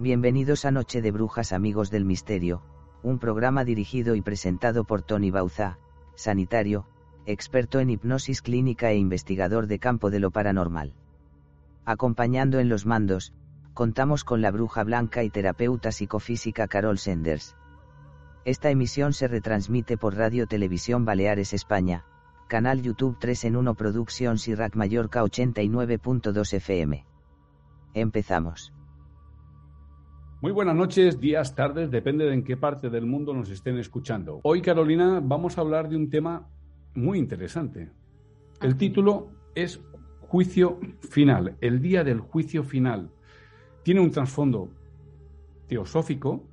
Bienvenidos a Noche de Brujas Amigos del Misterio, un programa dirigido y presentado por Tony Bauza, sanitario, experto en hipnosis clínica e investigador de campo de lo paranormal. Acompañando en los mandos, contamos con la bruja blanca y terapeuta psicofísica Carol Senders. Esta emisión se retransmite por Radio Televisión Baleares España, canal YouTube 3 en 1 Productions y Rack Mallorca 89.2 FM. Empezamos. Muy buenas noches, días, tardes, depende de en qué parte del mundo nos estén escuchando. Hoy, Carolina, vamos a hablar de un tema muy interesante. El título es Juicio Final, el día del juicio final. Tiene un trasfondo teosófico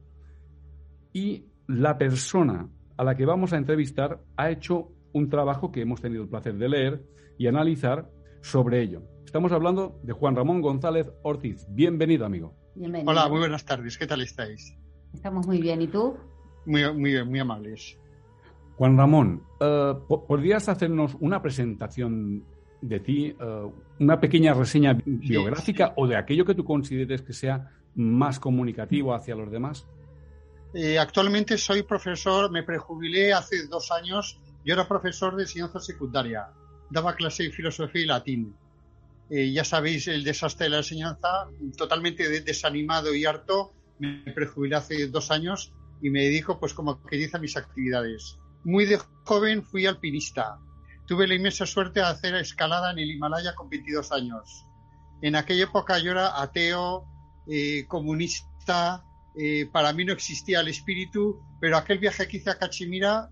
y la persona a la que vamos a entrevistar ha hecho un trabajo que hemos tenido el placer de leer y analizar sobre ello. Estamos hablando de Juan Ramón González Ortiz. Bienvenido, amigo. Hola, muy buenas tardes. ¿Qué tal estáis? Estamos muy bien. ¿Y tú? Muy, muy, muy amables. Juan Ramón, eh, ¿podrías hacernos una presentación de ti, eh, una pequeña reseña biográfica o de aquello que tú consideres que sea más comunicativo hacia los demás? Eh, actualmente soy profesor, me prejubilé hace dos años. Yo era profesor de enseñanza secundaria. Daba clase de filosofía y latín. Eh, ya sabéis el desastre de la enseñanza, totalmente desanimado y harto, me prejubilé hace dos años y me dedico, pues como que dice, a mis actividades. Muy de joven fui alpinista. Tuve la inmensa suerte de hacer escalada en el Himalaya con 22 años. En aquella época yo era ateo, eh, comunista, eh, para mí no existía el espíritu, pero aquel viaje que hice a Cachemira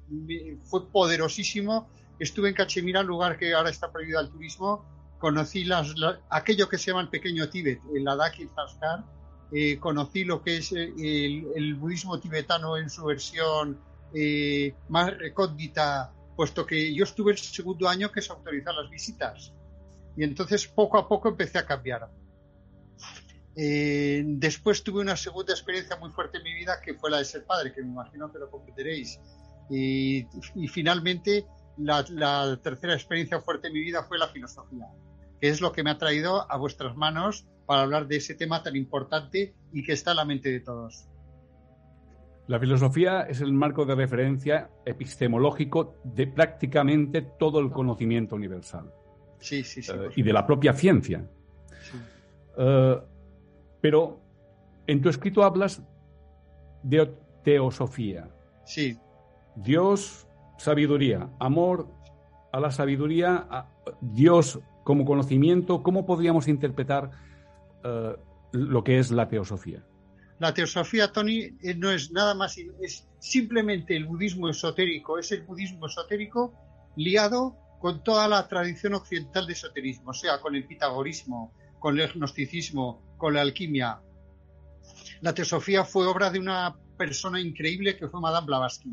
fue poderosísimo. Estuve en Cachemira, lugar que ahora está prohibido al turismo, conocí las, aquello que se llama el pequeño Tíbet, el Ladakh y el Zaskar, eh, conocí lo que es eh, el, budismo tibetano en su versión eh, más recóndita, puesto que yo estuve el segundo año que se autorizaron las visitas. Y entonces poco a poco empecé a cambiar. después tuve una segunda experiencia muy fuerte en mi vida que fue la de ser padre, que me imagino que lo comprenderéis. Y, finalmente la, la tercera experiencia fuerte en mi vida fue la filosofía que es lo que me ha traído a vuestras manos para hablar de ese tema tan importante y que está en la mente de todos. La filosofía es el marco de referencia epistemológico de prácticamente todo el conocimiento universal. Sí, sí, sí. Eh, y de la propia ciencia. Eh, pero en tu escrito hablas de teosofía. Sí. Dios, sabiduría, amor a la sabiduría, a Dios como conocimiento, ¿cómo podríamos interpretar eh, lo que es la teosofía? La teosofía, Tony, eh, no es nada más, es simplemente el budismo esotérico, es el budismo esotérico liado con toda la tradición occidental de esoterismo, o sea, con el pitagorismo, con el gnosticismo, con la alquimia. La teosofía fue obra de una persona increíble que fue Madame Blavatsky.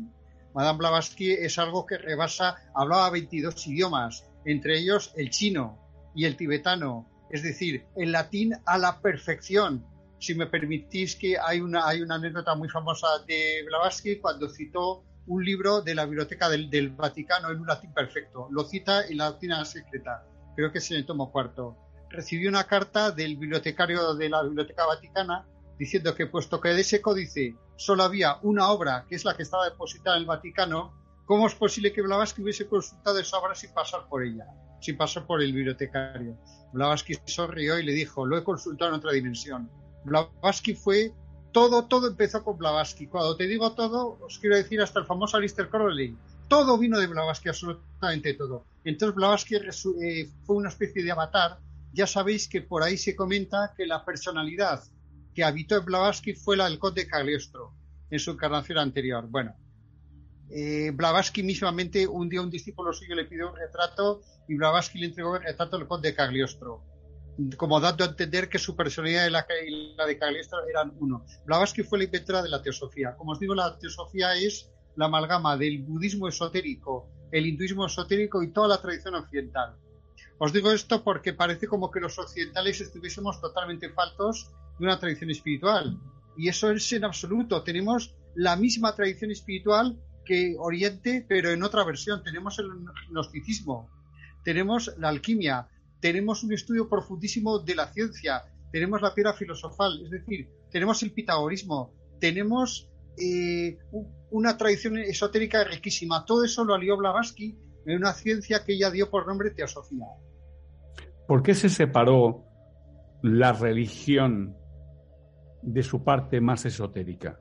Madame Blavatsky es algo que rebasa, hablaba 22 idiomas, entre ellos el chino y el tibetano, es decir, el latín a la perfección. Si me permitís que hay una, hay una anécdota muy famosa de Blavatsky cuando citó un libro de la biblioteca del, Vaticano en un latín perfecto. Lo cita en la latina secreta, creo que es en el tomo cuarto. Recibió una carta del bibliotecario de la Biblioteca Vaticana diciendo que puesto que de ese códice solo había una obra, que es la que estaba depositada en el Vaticano, ¿Cómo es posible que Blavatsky hubiese consultado esa obra sin pasar por ella, sin pasar por el bibliotecario? Blavatsky sonrió y le dijo, lo he consultado en otra dimensión. Blavatsky fue, todo, todo empezó con Blavatsky. Cuando te digo todo, os quiero decir hasta el famoso Alistair Crowley. Todo vino de Blavatsky, absolutamente todo. Entonces Blavatsky eh, fue una especie de avatar. Ya sabéis que por ahí se comenta que la personalidad que habitó en Blavatsky fue la del conde Cagliostro en su encarnación anterior. Bueno, eh, Blavatsky mismamente, un día un discípulo suyo le pidió un retrato y Blavatsky le entregó el retrato del conde Cagliostro, como dando a entender que su personalidad y la, de Cagliostro eran uno. Blavatsky fue la inventora de la teosofía. Como os digo, la teosofía es la amalgama del budismo esotérico, el hinduismo esotérico y toda la tradición occidental. Os digo esto porque parece como que los occidentales estuviésemos totalmente faltos de una tradición espiritual. Y eso es en absoluto. Tenemos la misma tradición espiritual que Oriente, pero en otra versión. Tenemos el gnosticismo, tenemos la alquimia, tenemos un estudio profundísimo de la ciencia, tenemos la piedra filosofal, es decir, tenemos el pitagorismo, tenemos eh, una tradición esotérica riquísima. Todo eso lo alió Blavatsky en una ciencia que ella dio por nombre teosofía. ¿Por qué se separó la religión de su parte más esotérica?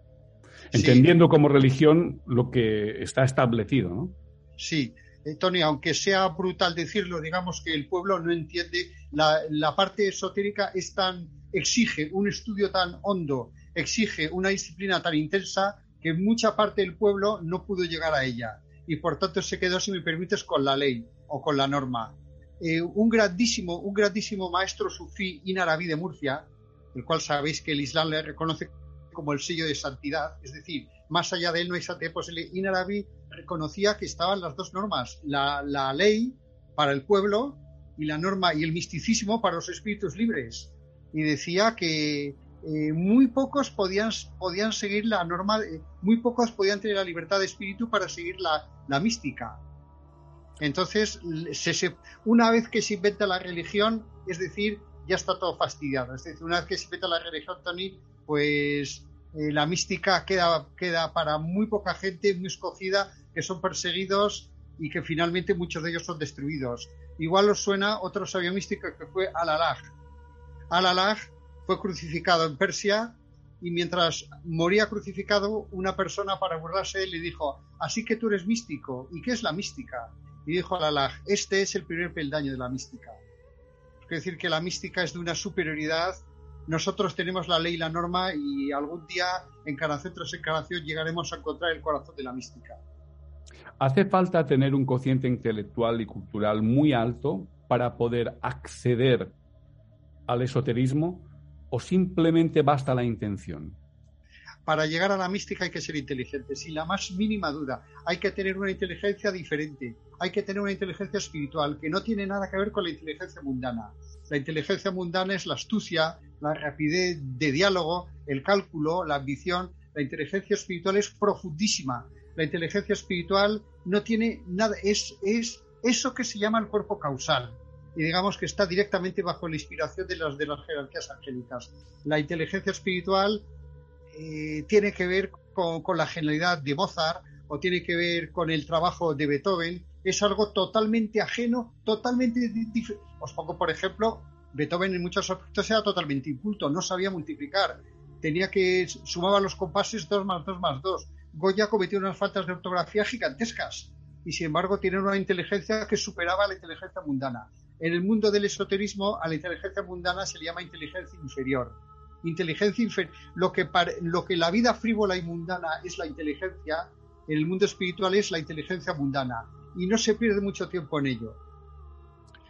Entendiendo como religión lo que está establecido, ¿no? Sí, eh, Tony, aunque sea brutal decirlo, digamos que el pueblo no entiende, la, la parte esotérica es tan, exige un estudio tan hondo, exige una disciplina tan intensa que mucha parte del pueblo no pudo llegar a ella y por tanto se quedó, si me permites, con la ley o con la norma. Eh, un grandísimo, un grandísimo maestro sufí inarabí de Murcia, el cual sabéis que el Islam le reconoce como el sello de santidad, es decir, más allá de él no hay santidad posible. Pues inarabí reconocía que estaban las dos normas, la, la ley para el pueblo y la norma y el misticismo para los espíritus libres. Y decía que eh, muy pocos podían, podían seguir la norma, muy pocos podían tener la libertad de espíritu para seguir la, la mística. Entonces, una vez que se inventa la religión, es decir, ya está todo fastidiado. Es decir, una vez que se inventa la religión, Tony, pues eh, la mística queda, queda para muy poca gente, muy escogida, que son perseguidos y que finalmente muchos de ellos son destruidos. Igual os suena otro sabio místico que fue Al-Alaj. Al-Alaj fue crucificado en Persia y mientras moría crucificado, una persona para burlarse le dijo, así que tú eres místico, ¿y qué es la mística? Y dijo al Alaj, este es el primer peldaño de la mística. Es decir, que la mística es de una superioridad. Nosotros tenemos la ley y la norma y algún día, encarnación tras encarnación, llegaremos a encontrar el corazón de la mística. Hace falta tener un cociente intelectual y cultural muy alto para poder acceder al esoterismo o simplemente basta la intención? Para llegar a la mística hay que ser inteligente, sin la más mínima duda. Hay que tener una inteligencia diferente, hay que tener una inteligencia espiritual que no tiene nada que ver con la inteligencia mundana. La inteligencia mundana es la astucia, la rapidez de diálogo, el cálculo, la ambición. La inteligencia espiritual es profundísima. La inteligencia espiritual no tiene nada, es, es eso que se llama el cuerpo causal y digamos que está directamente bajo la inspiración de las, de las jerarquías angélicas. La inteligencia espiritual eh, tiene que ver con, con, la genialidad de Mozart o tiene que ver con el trabajo de Beethoven. Es algo totalmente ajeno, totalmente. Os pongo, por ejemplo, Beethoven en muchos aspectos era totalmente inculto, no sabía multiplicar. Tenía que sumaba los compases 2 más 2 más 2. Goya cometió unas faltas de ortografía gigantescas y sin embargo tiene una inteligencia que superaba la inteligencia mundana. En el mundo del esoterismo, a la inteligencia mundana se le llama inteligencia inferior. Inteligencia inferior. Lo que, lo que la vida frívola y mundana es la inteligencia, en el mundo espiritual es la inteligencia mundana. Y no se pierde mucho tiempo en ello.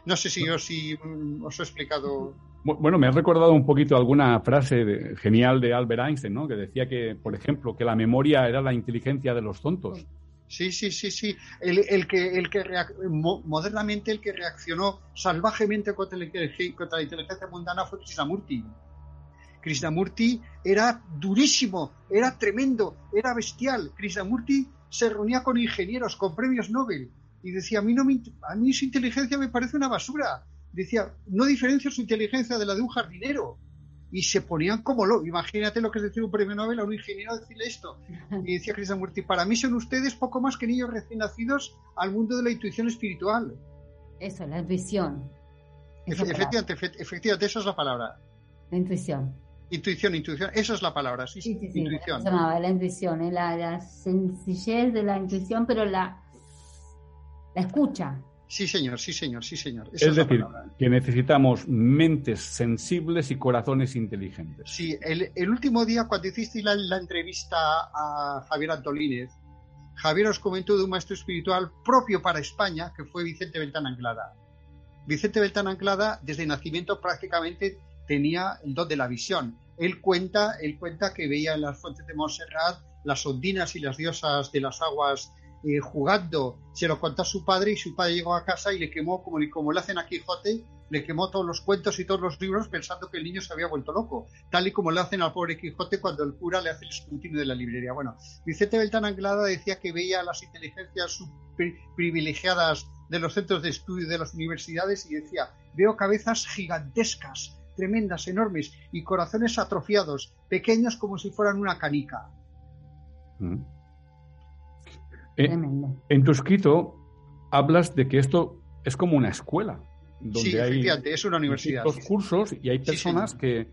No sé si, yo, si mm, os he explicado. Bueno, me ha recordado un poquito alguna frase genial de Albert Einstein, ¿no? Que decía que, por ejemplo, que la memoria era la inteligencia de los tontos. Sí, sí, sí, sí. El, que, el que modernamente el que reaccionó salvajemente contra la, contra la inteligencia mundana fue Krishnamurti. Krishnamurti era durísimo, era tremendo, era bestial. Krishnamurti se reunía con ingenieros, con premios Nobel y decía, a mí, no a mí su inteligencia me parece una basura. Decía, no diferencio su inteligencia de la de un jardinero y se ponían como lo. Imagínate lo que es decir un premio Nobel a un ingeniero decirle esto. Y decía Krishnamurti, para mí son ustedes poco más que niños recién nacidos al mundo de la intuición espiritual. Eso, la intuición. efectivamente, efectivamente, esa es la palabra. La intuición. Intuición, intuición, esa es la palabra, sí, sí, sí, intuición. la intuición, ¿eh? la, la, sencillez de la intuición, pero la, la escucha, Sí, señor, sí, señor, sí, señor. es, decir, que necesitamos mentes sensibles y corazones inteligentes. Sí, el, último día cuando hiciste la, entrevista a Javier Antolínez, Javier os comentó de un maestro espiritual propio para España, que fue Vicente Beltán Anglada. Vicente Beltán Anglada, desde nacimiento prácticamente tenía el don de la visión. Él cuenta, él cuenta que veía en las fuentes de Montserrat las ondinas y las diosas de las aguas eh, jugando, se lo contó a su padre y su padre llegó a casa y le quemó, como, le hacen a Quijote, le quemó todos los cuentos y todos los libros pensando que el niño se había vuelto loco, tal y como le hacen al pobre Quijote cuando el cura le hace el escrutinio de la librería. Bueno, Vicente Beltán Anglada decía que veía las inteligencias privilegiadas de los centros de estudio de las universidades y decía, veo cabezas gigantescas tremendas, enormes, y corazones atrofiados, pequeños como si fueran una canica. Mm. Eh, en tu escrito hablas de que esto es como una escuela. Donde sí, hay es una universidad. Dos cursos y hay personas que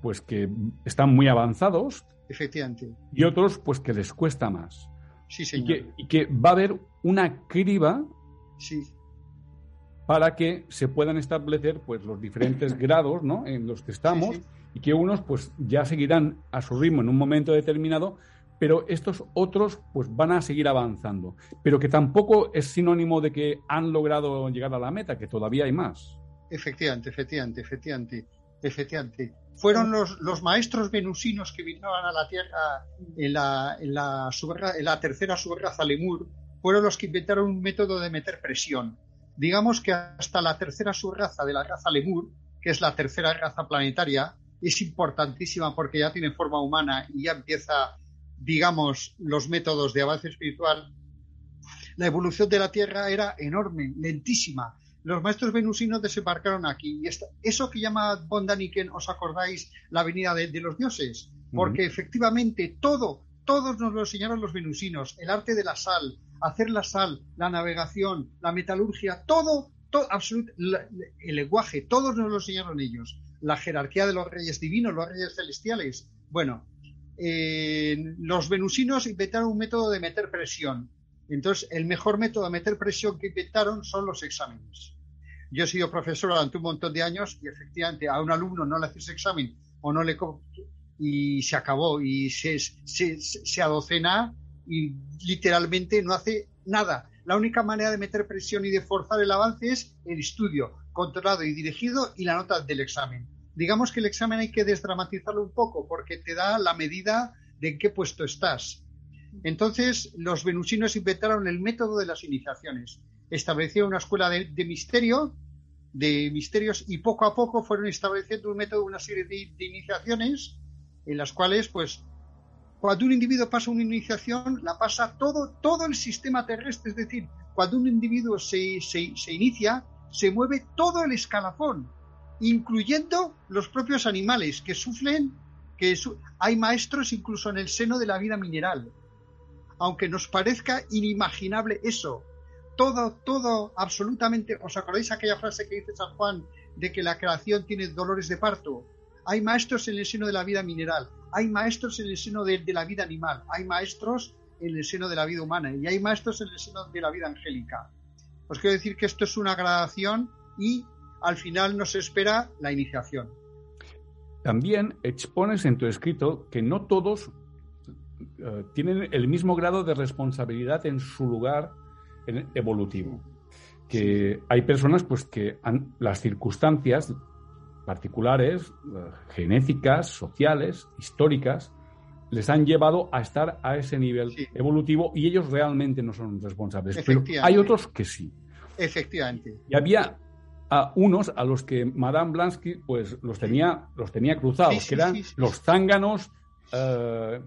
pues que están muy avanzados. Efectivamente. Y otros pues que les cuesta más. Sí, señor. Y que, y que va a haber una criba sí. Para que se puedan establecer pues los diferentes grados ¿no? en los que estamos y que unos pues ya seguirán a su ritmo en un momento determinado, pero estos otros pues van a seguir avanzando, pero que tampoco es sinónimo de que han logrado llegar a la meta, que todavía hay más. Efectivamente, efectivamente, efectivamente, efectivamente. Fueron los, los maestros venusinos que vinieron a la Tierra en la, en la, en la tercera subraza Lemur, fueron los que inventaron un método de meter presión. Digamos que hasta la tercera subraza de la raza Lemur, que es la tercera raza planetaria, es importantísima porque ya tiene forma humana y ya empieza digamos, los métodos de avance espiritual, la evolución de la Tierra era enorme, lentísima. Los maestros venusinos desembarcaron aquí. Y eso que llama Bondaniken, ¿os acordáis? La venida de, los dioses. Porque efectivamente todo, todos nos lo enseñaron los venusinos. El arte de la sal, hacer la sal, la navegación, la metalurgia, todo, todo el lenguaje, todos nos lo enseñaron ellos. La jerarquía de los reyes divinos, los reyes celestiales. Bueno, eh, los venusinos inventaron un método de meter presión. Entonces, el mejor método de meter presión que inventaron son los exámenes. Yo he sido profesor durante un montón de años y efectivamente a un alumno no le haces examen o no le y se acabó y se, se, se adocena y literalmente no hace nada. La única manera de meter presión y de forzar el avance es el estudio controlado y dirigido y la nota del examen digamos que el examen hay que desdramatizarlo un poco porque te da la medida de en qué puesto estás. Entonces, los venusinos inventaron el método de las iniciaciones. Establecieron una escuela de, misterio, de misterios, y poco a poco fueron estableciendo un método, una serie de, iniciaciones en las cuales, pues, cuando un individuo pasa una iniciación, la pasa todo, todo el sistema terrestre. Es decir, cuando un individuo se, se, inicia, se mueve todo el escalafón incluyendo los propios animales que sufren, que hay maestros incluso en el seno de la vida mineral. Aunque nos parezca inimaginable eso, todo, todo, absolutamente, ¿os acordáis aquella frase que dice San Juan de que la creación tiene dolores de parto? Hay maestros en el seno de la vida mineral, hay maestros en el seno de, de la vida animal, hay maestros en el seno de la vida humana y hay maestros en el seno de la vida angélica. Os quiero decir que esto es una gradación y al final nos espera la iniciación. También expones en tu escrito que no todos eh, tienen el mismo grado de responsabilidad en su lugar evolutivo. Que hay personas pues que las circunstancias particulares, eh, genéticas, sociales, históricas, les han llevado a estar a ese nivel evolutivo y ellos realmente no son responsables. Pero hay otros que sí. Efectivamente. Y había a unos a los que Madame Blansky pues los tenía, los tenía cruzados, que eran los zánganos eh,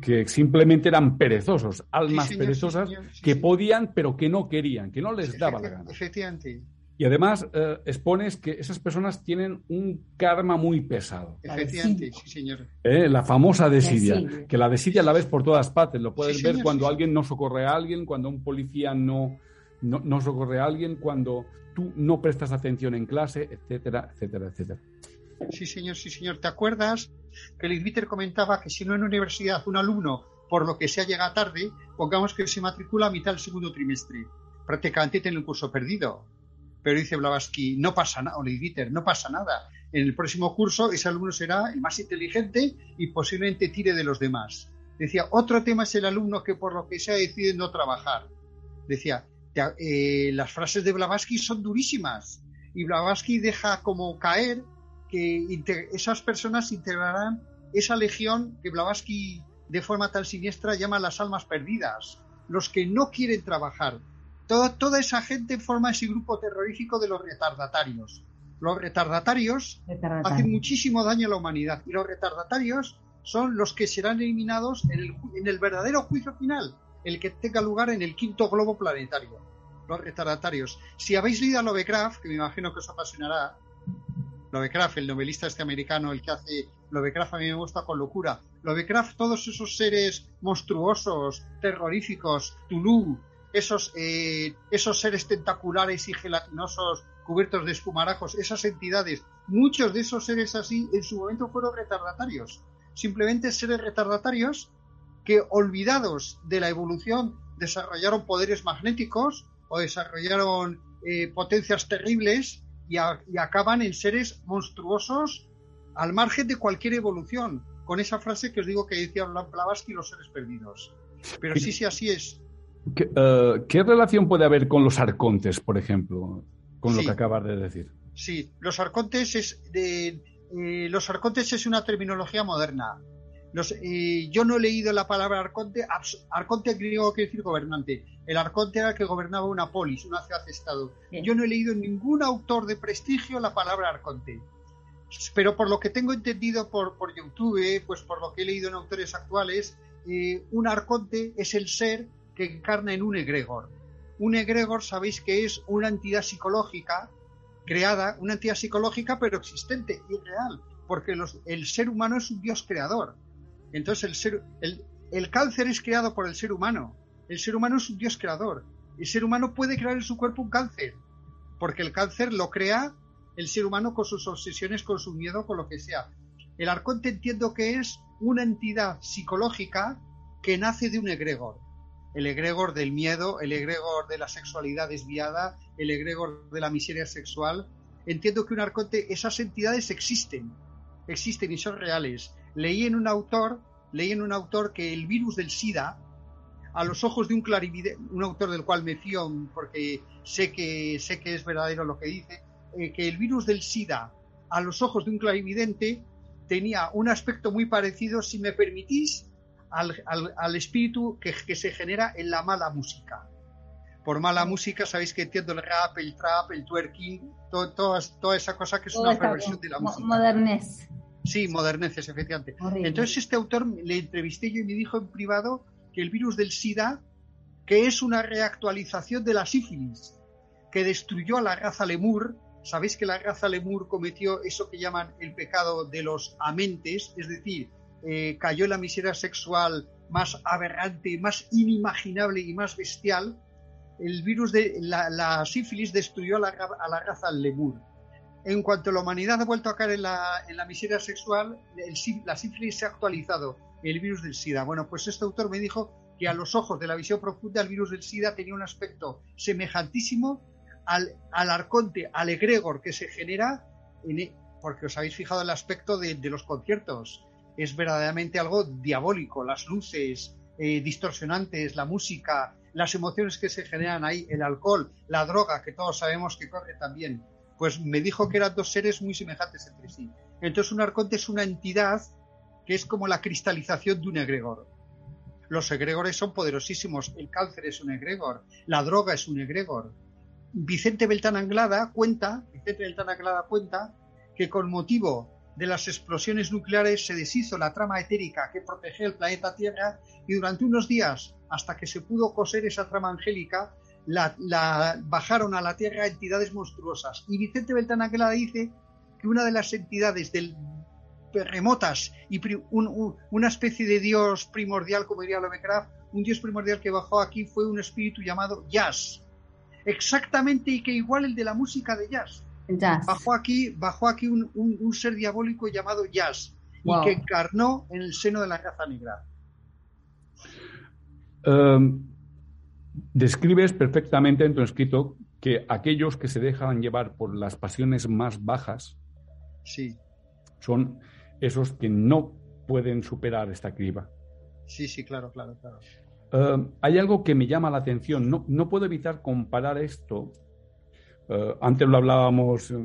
que, simplemente eran perezosos, almas perezosas que podían pero que no querían, que no les daba la gana. Efectivamente. Y además eh, expones que esas personas tienen un karma muy pesado. Efectivamente, sí, señor. Eh, la famosa desidia, que la desidia la ves por todas partes. Lo puedes ver cuando alguien no socorre a alguien, cuando un policía no, no, no socorre a alguien, cuando tú no prestas atención en clase, etcétera, etcétera, etcétera. Sí, señor, sí, señor. ¿Te acuerdas que el Inviter comentaba que si no en universidad un alumno, por lo que sea, llega tarde, pongamos que se matricula a mitad del segundo trimestre? Prácticamente tiene un curso perdido. Pero dice Blavatsky, no pasa nada, o no pasa nada. En el próximo curso ese alumno será el más inteligente y posiblemente tire de los demás. Decía, otro tema es el alumno que por lo que sea decide no trabajar. Decía, eh, las frases de Blavatsky son durísimas y Blavatsky deja como caer que esas personas integrarán esa legión que Blavatsky de forma tan siniestra llama las almas perdidas, los que no quieren trabajar. Toda, toda esa gente forma ese grupo terrorífico de los retardatarios. Los retardatarios hacen muchísimo daño a la humanidad y los retardatarios son los que serán eliminados en el, en el verdadero juicio final, el que tenga lugar en el quinto globo planetario. Los retardatarios. Si habéis leído a Lovecraft, que me imagino que os apasionará, Lovecraft, el novelista este americano, el que hace Lovecraft a mí me gusta con locura. Lovecraft, todos esos seres monstruosos, terroríficos, Tulu, esos, eh, esos seres tentaculares y gelatinosos cubiertos de espumarajos, esas entidades, muchos de esos seres así en su momento fueron retardatarios. Simplemente seres retardatarios que, olvidados de la evolución, desarrollaron poderes magnéticos o desarrollaron eh, potencias terribles y, acaban en seres monstruosos al margen de cualquier evolución, con esa frase que os digo que decía Blavatsky, los seres perdidos. Pero sí, sí, así es. ¿Qué, eh, relación puede haber con los arcontes, por ejemplo, con lo que acabas de decir? Sí, los arcontes es de, eh, los arcontes es una terminología moderna. Eh, yo no he leído la palabra arconte. Arconte griego quiere decir gobernante. El arconte era el que gobernaba una polis, una ciudad-estado. Yo no he leído en ningún autor de prestigio la palabra arconte. Pero por lo que tengo entendido por, por YouTube, pues por lo que he leído en autores actuales, eh, un arconte es el ser que encarna en un egregor. Un egregor, sabéis que es una entidad psicológica creada, una entidad psicológica pero existente y real, porque el ser humano es un dios creador. Entonces el, ser, el, cáncer es creado por el ser humano. El ser humano es un dios creador. El ser humano puede crear en su cuerpo un cáncer, porque el cáncer lo crea el ser humano con sus obsesiones, con su miedo, con lo que sea. El arconte entiendo que es una entidad psicológica que nace de un egregor. El egregor del miedo, el egregor de la sexualidad desviada, el egregor de la miseria sexual. Entiendo que un arconte, esas entidades existen, existen y son reales. Leí en un autor, leí en un autor que el virus del SIDA, a los ojos de un clarividente, un autor del cual me fío porque sé que sé que es verdadero lo que dice, eh, que el virus del SIDA, a los ojos de un clarividente, tenía un aspecto muy parecido, si me permitís, al, espíritu que, se genera en la mala música. Por mala música, sabéis que entiendo el rap, el trap, el twerking, toda esa cosa que es una perversión de la música. Modernez. Sí, moderneces, efectivamente. Entonces este autor le entrevisté yo y me dijo en privado que el virus del SIDA, que es una reactualización de la sífilis, que destruyó a la raza lemur, sabéis que la raza lemur cometió eso que llaman el pecado de los amentes, es decir, eh, cayó en la miseria sexual más aberrante, más inimaginable y más bestial, el virus de la, sífilis destruyó a la, a la raza lemur en cuanto la humanidad ha vuelto a caer en la, miseria sexual, la sífilis se ha actualizado, el virus del SIDA. Bueno, pues este autor me dijo que a los ojos de la visión profunda el virus del SIDA tenía un aspecto semejantísimo al, arconte, al egregor que se genera, e, porque os habéis fijado el aspecto de, los conciertos. Es verdaderamente algo diabólico, las luces eh, distorsionantes, la música, las emociones que se generan ahí, el alcohol, la droga, que todos sabemos que corre también pues me dijo que eran dos seres muy semejantes entre sí. Entonces un arconte es una entidad que es como la cristalización de un egregor. Los egregores son poderosísimos, el cáncer es un egregor, la droga es un egregor. Vicente Beltán Anglada cuenta, Vicente Anglada cuenta que con motivo de las explosiones nucleares se deshizo la trama etérica que protegía el planeta Tierra y durante unos días, hasta que se pudo coser esa trama angélica, bajaron a la tierra entidades monstruosas. Y Vicente Beltrán la dice que una de las entidades del, remotas y una especie de dios primordial, como diría Lovecraft, un dios primordial que bajó aquí fue un espíritu llamado Jazz. Exactamente y que igual el de la música de jazz. Bajó aquí, bajó aquí un, ser diabólico llamado Jazz y que encarnó en el seno de la raza negra. Um, describes perfectamente en tu escrito que aquellos que se dejan llevar por las pasiones más bajas sí. son esos que no pueden superar esta criba. Sí, sí, claro, claro, claro. Eh, hay algo que me llama la atención. No, no puedo evitar comparar esto. Eh, antes lo hablábamos eh,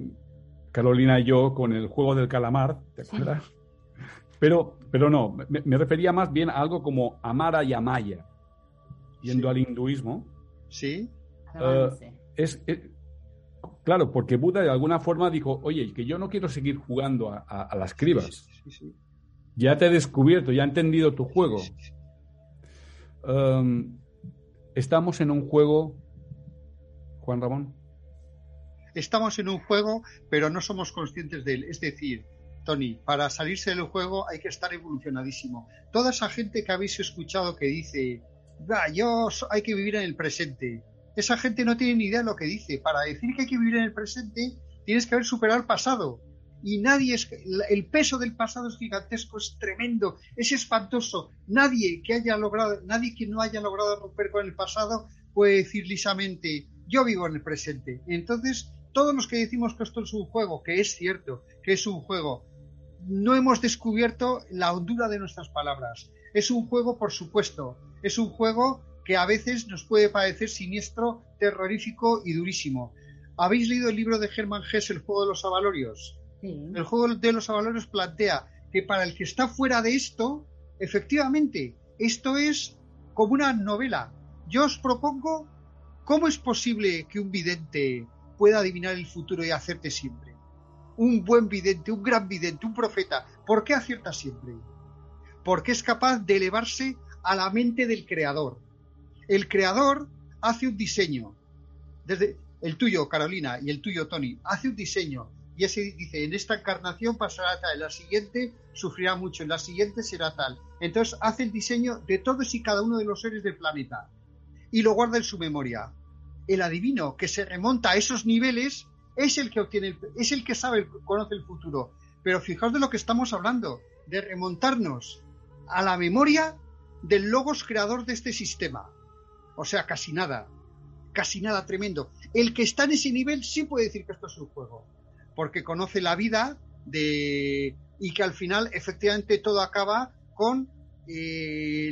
Carolina y yo con el juego del calamar, ¿te acuerdas? Pero, pero no, me, me, refería más bien a algo como Amara y Amaya yendo al hinduismo. Sí. Eh, es, claro, porque Buda de alguna forma dijo, oye, que yo no quiero seguir jugando a, las cribas. ya te he descubierto, ya he entendido tu juego. Em, estamos en un juego, Juan Ramón. Estamos en un juego, pero no somos conscientes de él. Es decir, Tony, para salirse del juego hay que estar evolucionadísimo. Toda esa gente que habéis escuchado que dice, yo hay que vivir en el presente. Esa gente no tiene ni idea de lo que dice. Para decir que hay que vivir en el presente, tienes que haber superado el pasado. Y nadie es, el peso del pasado es gigantesco, es tremendo, es espantoso. Nadie que haya logrado, nadie que no haya logrado romper con el pasado puede decir lisamente, yo vivo en el presente. Entonces, todos los que decimos que esto es un juego, que es cierto, que es un juego, no hemos descubierto la hondura de nuestras palabras. Es un juego, por supuesto, es un juego que a veces nos puede parecer siniestro, terrorífico y durísimo. ¿Habéis leído el libro de Germán Hess, El juego de los avalorios? El juego de los avalorios plantea que para el que está fuera de esto, efectivamente, esto es como una novela. Yo os propongo cómo es posible que un vidente pueda adivinar el futuro y hacerte siempre un buen vidente, un gran vidente, un profeta, ¿por qué acierta siempre? Porque es capaz de elevarse a la mente del creador. El creador hace un diseño, desde el tuyo, Carolina, y el tuyo, Tony, hace un diseño y ese dice, en esta encarnación pasará tal, en la siguiente sufrirá mucho, en la siguiente será tal. Entonces hace el diseño de todos y cada uno de los seres del planeta y lo guarda en su memoria. El adivino que se remonta a esos niveles es el que obtiene, es el que sabe, conoce el futuro. Pero fijaos de lo que estamos hablando, de remontarnos a la memoria del logos creador de este sistema. O sea, casi nada, casi nada tremendo. El que está en ese nivel sí puede decir que esto es un juego, porque conoce la vida de y que al final efectivamente todo acaba con eh,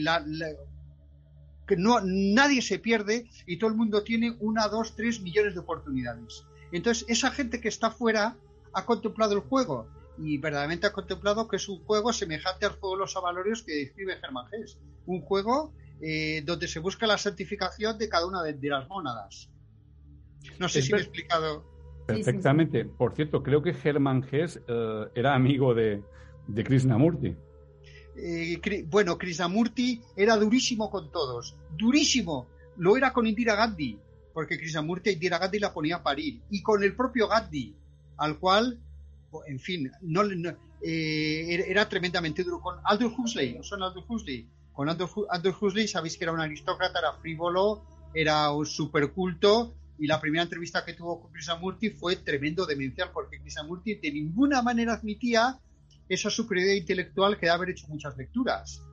que no nadie se pierde y todo el mundo tiene una, dos, tres millones de oportunidades. Entonces, esa gente que está fuera ha contemplado el juego y verdaderamente ha contemplado que es un juego semejante al juego de los avalorios que describe Germán Hess. Un juego eh, donde se busca la santificación de cada una de, las mónadas. No sé si me he explicado. Perfectamente. Por cierto, creo que Germán Hess eh, era amigo de, de Krishnamurti. Eh, bueno, Krishnamurti era durísimo con todos. Durísimo. Lo era con Indira Gandhi porque Krishnamurti a Indira Gandhi la ponía a parir, y con el propio Gandhi, al cual, en fin, no, eh, era, tremendamente duro. Con Aldous Huxley, ¿no son Aldous Huxley? Con Aldous, Huxley sabéis que era un aristócrata, era frívolo, era un superculto, y la primera entrevista que tuvo con Krishnamurti fue tremendo demencial, porque Krishnamurti de ninguna manera admitía esa superioridad intelectual que de haber hecho muchas lecturas.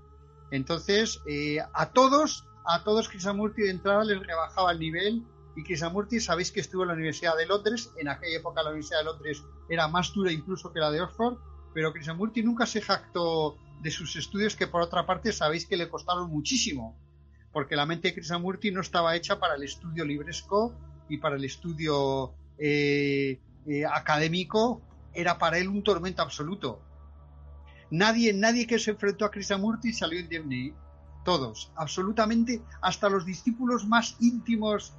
Entonces, eh, a todos, a todos Krishnamurti de entrada les rebajaba el nivel y Krishnamurti, sabéis que estuvo en la Universidad de Londres, en aquella época la Universidad de Londres era más dura incluso que la de Oxford, pero Krishnamurti nunca se jactó de sus estudios que por otra parte sabéis que le costaron muchísimo, porque la mente de Krishnamurti no estaba hecha para el estudio libresco y para el estudio eh, eh, académico, era para él un tormento absoluto. Nadie, nadie que se enfrentó a Krishnamurti salió indemne. Todos, absolutamente, hasta los discípulos más íntimos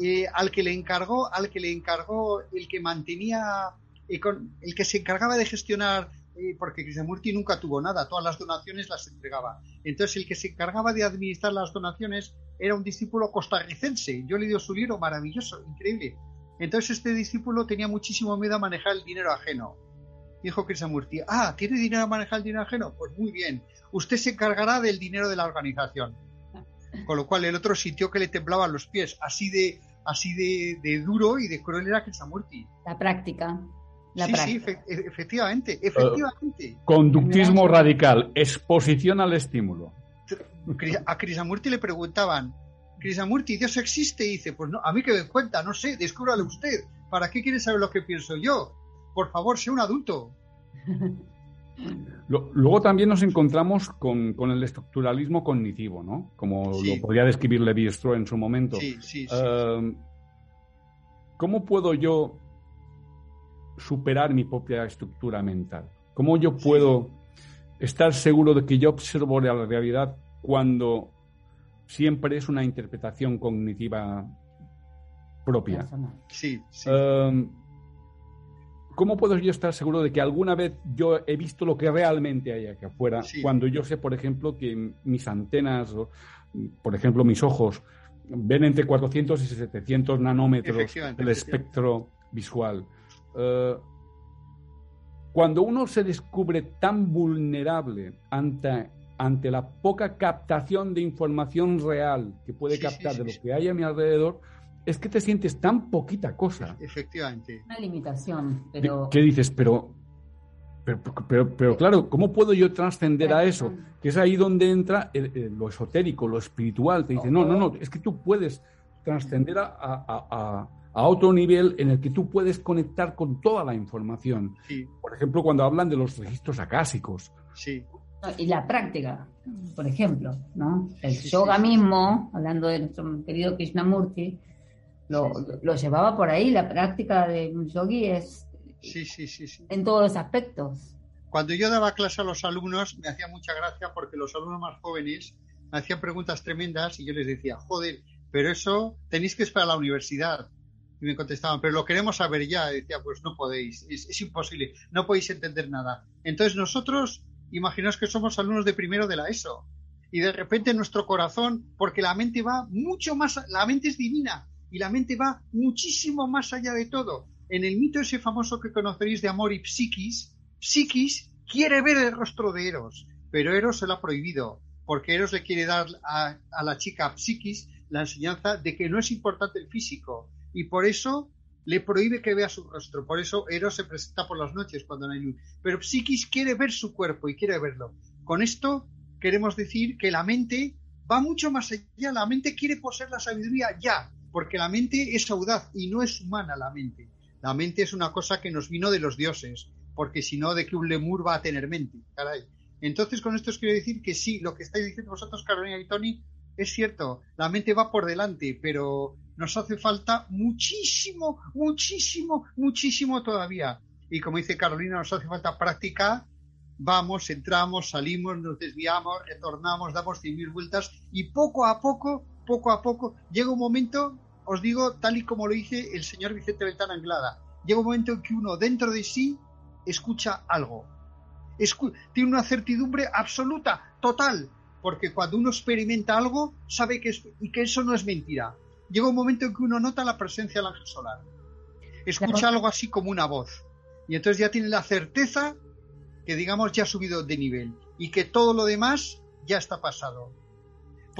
eh, al que le encargó, al que le encargó el que mantenía, eh, el que se encargaba de gestionar, eh, porque Krishnamurti nunca tuvo nada, todas las donaciones las entregaba. Entonces el que se encargaba de administrar las donaciones era un discípulo costarricense. Yo le dio su libro maravilloso, increíble. Entonces este discípulo tenía muchísimo miedo a manejar el dinero ajeno. Dijo Krishnamurti, ah, ¿tiene dinero a manejar el dinero ajeno? Pues muy bien, usted se encargará del dinero de la organización. Con lo cual el otro sintió que le temblaban los pies, así de, así de, duro y de cruel era Krishnamurti. La práctica. La sí, sí, efectivamente, efectivamente. conductismo radical, exposición al estímulo. A Krishnamurti le preguntaban, Krishnamurti, ¿Dios existe? Y dice, pues no, a mí que me cuenta, no sé, descúbrale usted. ¿Para qué quiere saber lo que pienso yo? Por favor, sea un adulto. Luego también nos encontramos con, el estructuralismo cognitivo, ¿no? Como lo podría describir Levi Strauss en su momento. Em, ¿Cómo puedo yo superar mi propia estructura mental? ¿Cómo yo puedo estar seguro de que yo observo la realidad cuando siempre es una interpretación cognitiva propia? Sí, sí. Em, ¿Cómo puedo yo estar seguro de que alguna vez yo he visto lo que realmente hay aquí afuera? Cuando yo sé, por ejemplo, que mis antenas, o, por ejemplo, mis ojos, ven entre 400 y 700 nanómetros el espectro visual. Eh, cuando uno se descubre tan vulnerable ante, ante la poca captación de información real que puede captar de lo que hay a mi alrededor, es que te sientes tan poquita cosa. Efectivamente. Una limitación, pero... ¿Qué dices? Pero, pero, pero, claro, ¿cómo puedo yo trascender a eso? Que es ahí donde entra lo esotérico, lo espiritual. Te dice, no, no, no, es que tú puedes trascender a, a, a, otro nivel en el que tú puedes conectar con toda la información. Por ejemplo, cuando hablan de los registros acásicos. Sí. Y la práctica, por ejemplo, ¿no? El yoga mismo, hablando de nuestro querido Krishnamurti, lo, lo, llevaba por ahí. La práctica de un yogi es sí, sí, sí, sí. en todos los aspectos. Cuando yo daba clase a los alumnos, me hacía mucha gracia porque los alumnos más jóvenes me hacían preguntas tremendas y yo les decía, joder, pero eso tenéis que esperar a la universidad. Y me contestaban, pero lo queremos saber ya. Y decía, pues no podéis, es, es imposible, no podéis entender nada. Entonces nosotros, imaginaos que somos alumnos de primero de la ESO. Y de repente nuestro corazón, porque la mente va mucho más, la mente es divina, y la mente va muchísimo más allá de todo. En el mito ese famoso que conoceréis de Amor y Psiquis, Psiquis quiere ver el rostro de Eros, pero Eros se lo ha prohibido, porque Eros le quiere dar a, la chica Psiquis la enseñanza de que no es importante el físico, y por eso le prohíbe que vea su rostro. Por eso Eros se presenta por las noches cuando no hay luz. Pero Psiquis quiere ver su cuerpo y quiere verlo. Con esto queremos decir que la mente va mucho más allá. La mente quiere poseer la sabiduría ya porque la mente es audaz y no es humana la mente. La mente es una cosa que nos vino de los dioses, porque si no, ¿de qué un lemur va a tener mente? Caray. Entonces, con esto os quiero decir que sí, lo que estáis diciendo vosotros, Carolina y Tony, es cierto, la mente va por delante, pero nos hace falta muchísimo, muchísimo, muchísimo todavía. Y como dice Carolina, nos hace falta práctica. Vamos, entramos, salimos, nos desviamos, retornamos, damos cien vueltas y poco a poco poco a poco, llega un momento, os digo, tal y como lo dice el señor Vicente Beltrán Anglada, llega un momento en que uno dentro de sí escucha algo. tiene una certidumbre absoluta, total, porque cuando uno experimenta algo, sabe que, y que eso no es mentira. Llega un momento en que uno nota la presencia del ángel solar. Escucha algo así como una voz. Y entonces ya tiene la certeza que, digamos, ya ha subido de nivel y que todo lo demás ya está pasado.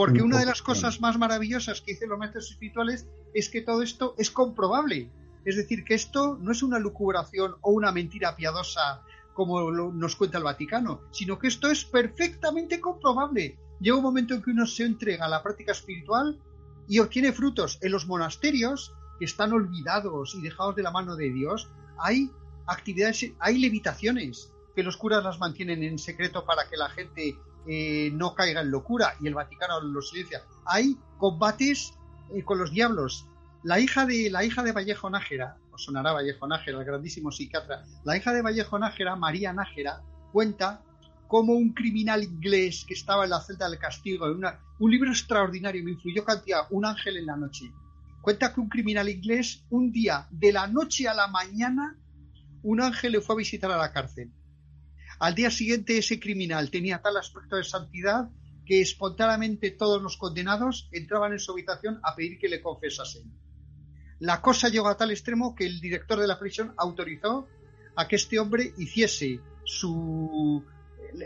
Porque una de las cosas más maravillosas que dicen los maestros espirituales es que todo esto es comprobable. Es decir, que esto no es una lucubración o una mentira piadosa como nos cuenta el Vaticano, sino que esto es perfectamente comprobable. Llega un momento en que uno se entrega a la práctica espiritual y obtiene frutos. En los monasterios, que están olvidados y dejados de la mano de Dios, hay actividades, hay levitaciones que los curas las mantienen en secreto para que la gente eh, no caiga en locura y el Vaticano lo silencia. Hay combates eh, con los diablos. La hija de la hija de Vallejo Nájera, os sonará Vallejo Nájera, el grandísimo psiquiatra, la hija de Vallejo Nájera, María Nájera, cuenta cómo un criminal inglés que estaba en la celda del castigo, en un libro extraordinario, me influyó cantidad, Un ángel en la noche. Cuenta que un criminal inglés, un día, de la noche a la mañana, un ángel le fue a visitar a la cárcel al día siguiente ese criminal tenía tal aspecto de santidad que espontáneamente todos los condenados entraban en su habitación a pedir que le confesasen. La cosa llegó a tal extremo que el director de la prisión autorizó a que este hombre hiciese su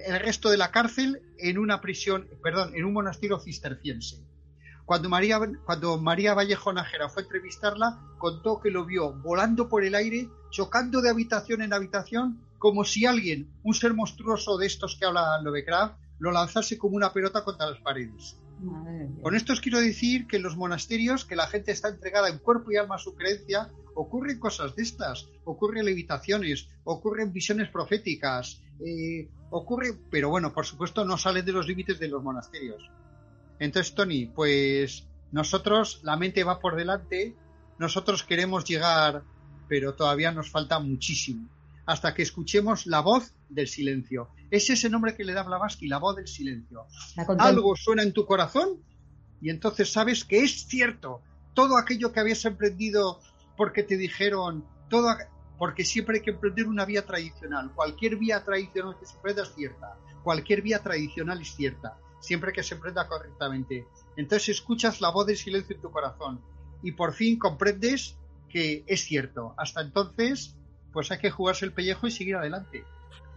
el resto de la cárcel en una prisión, perdón, en un monasterio cisterciense. Cuando María, cuando María Vallejo Nájera fue a entrevistarla, contó que lo vio volando por el aire, chocando de habitación en habitación como si alguien, un ser monstruoso de estos que habla Lovecraft, lo lanzase como una pelota contra las paredes. Con esto os quiero decir que en los monasterios, que la gente está entregada en cuerpo y alma a su creencia, ocurren cosas de estas, ocurren levitaciones, ocurren visiones proféticas, eh, ocurre, pero bueno, por supuesto no salen de los límites de los monasterios. Entonces, Tony, pues nosotros, la mente va por delante, nosotros queremos llegar, pero todavía nos falta muchísimo hasta que escuchemos la voz del silencio. Es ese nombre que le da Blavatsky, la voz del silencio. Algo suena en tu corazón y entonces sabes que es cierto. Todo aquello que habías emprendido porque te dijeron, todo, porque siempre hay que emprender una vía tradicional. Cualquier vía tradicional que se emprenda es cierta. Cualquier vía tradicional es cierta, siempre que se emprenda correctamente. Entonces escuchas la voz del silencio en tu corazón y por fin comprendes que es cierto. Hasta entonces, pues hay que jugarse el pellejo y seguir adelante.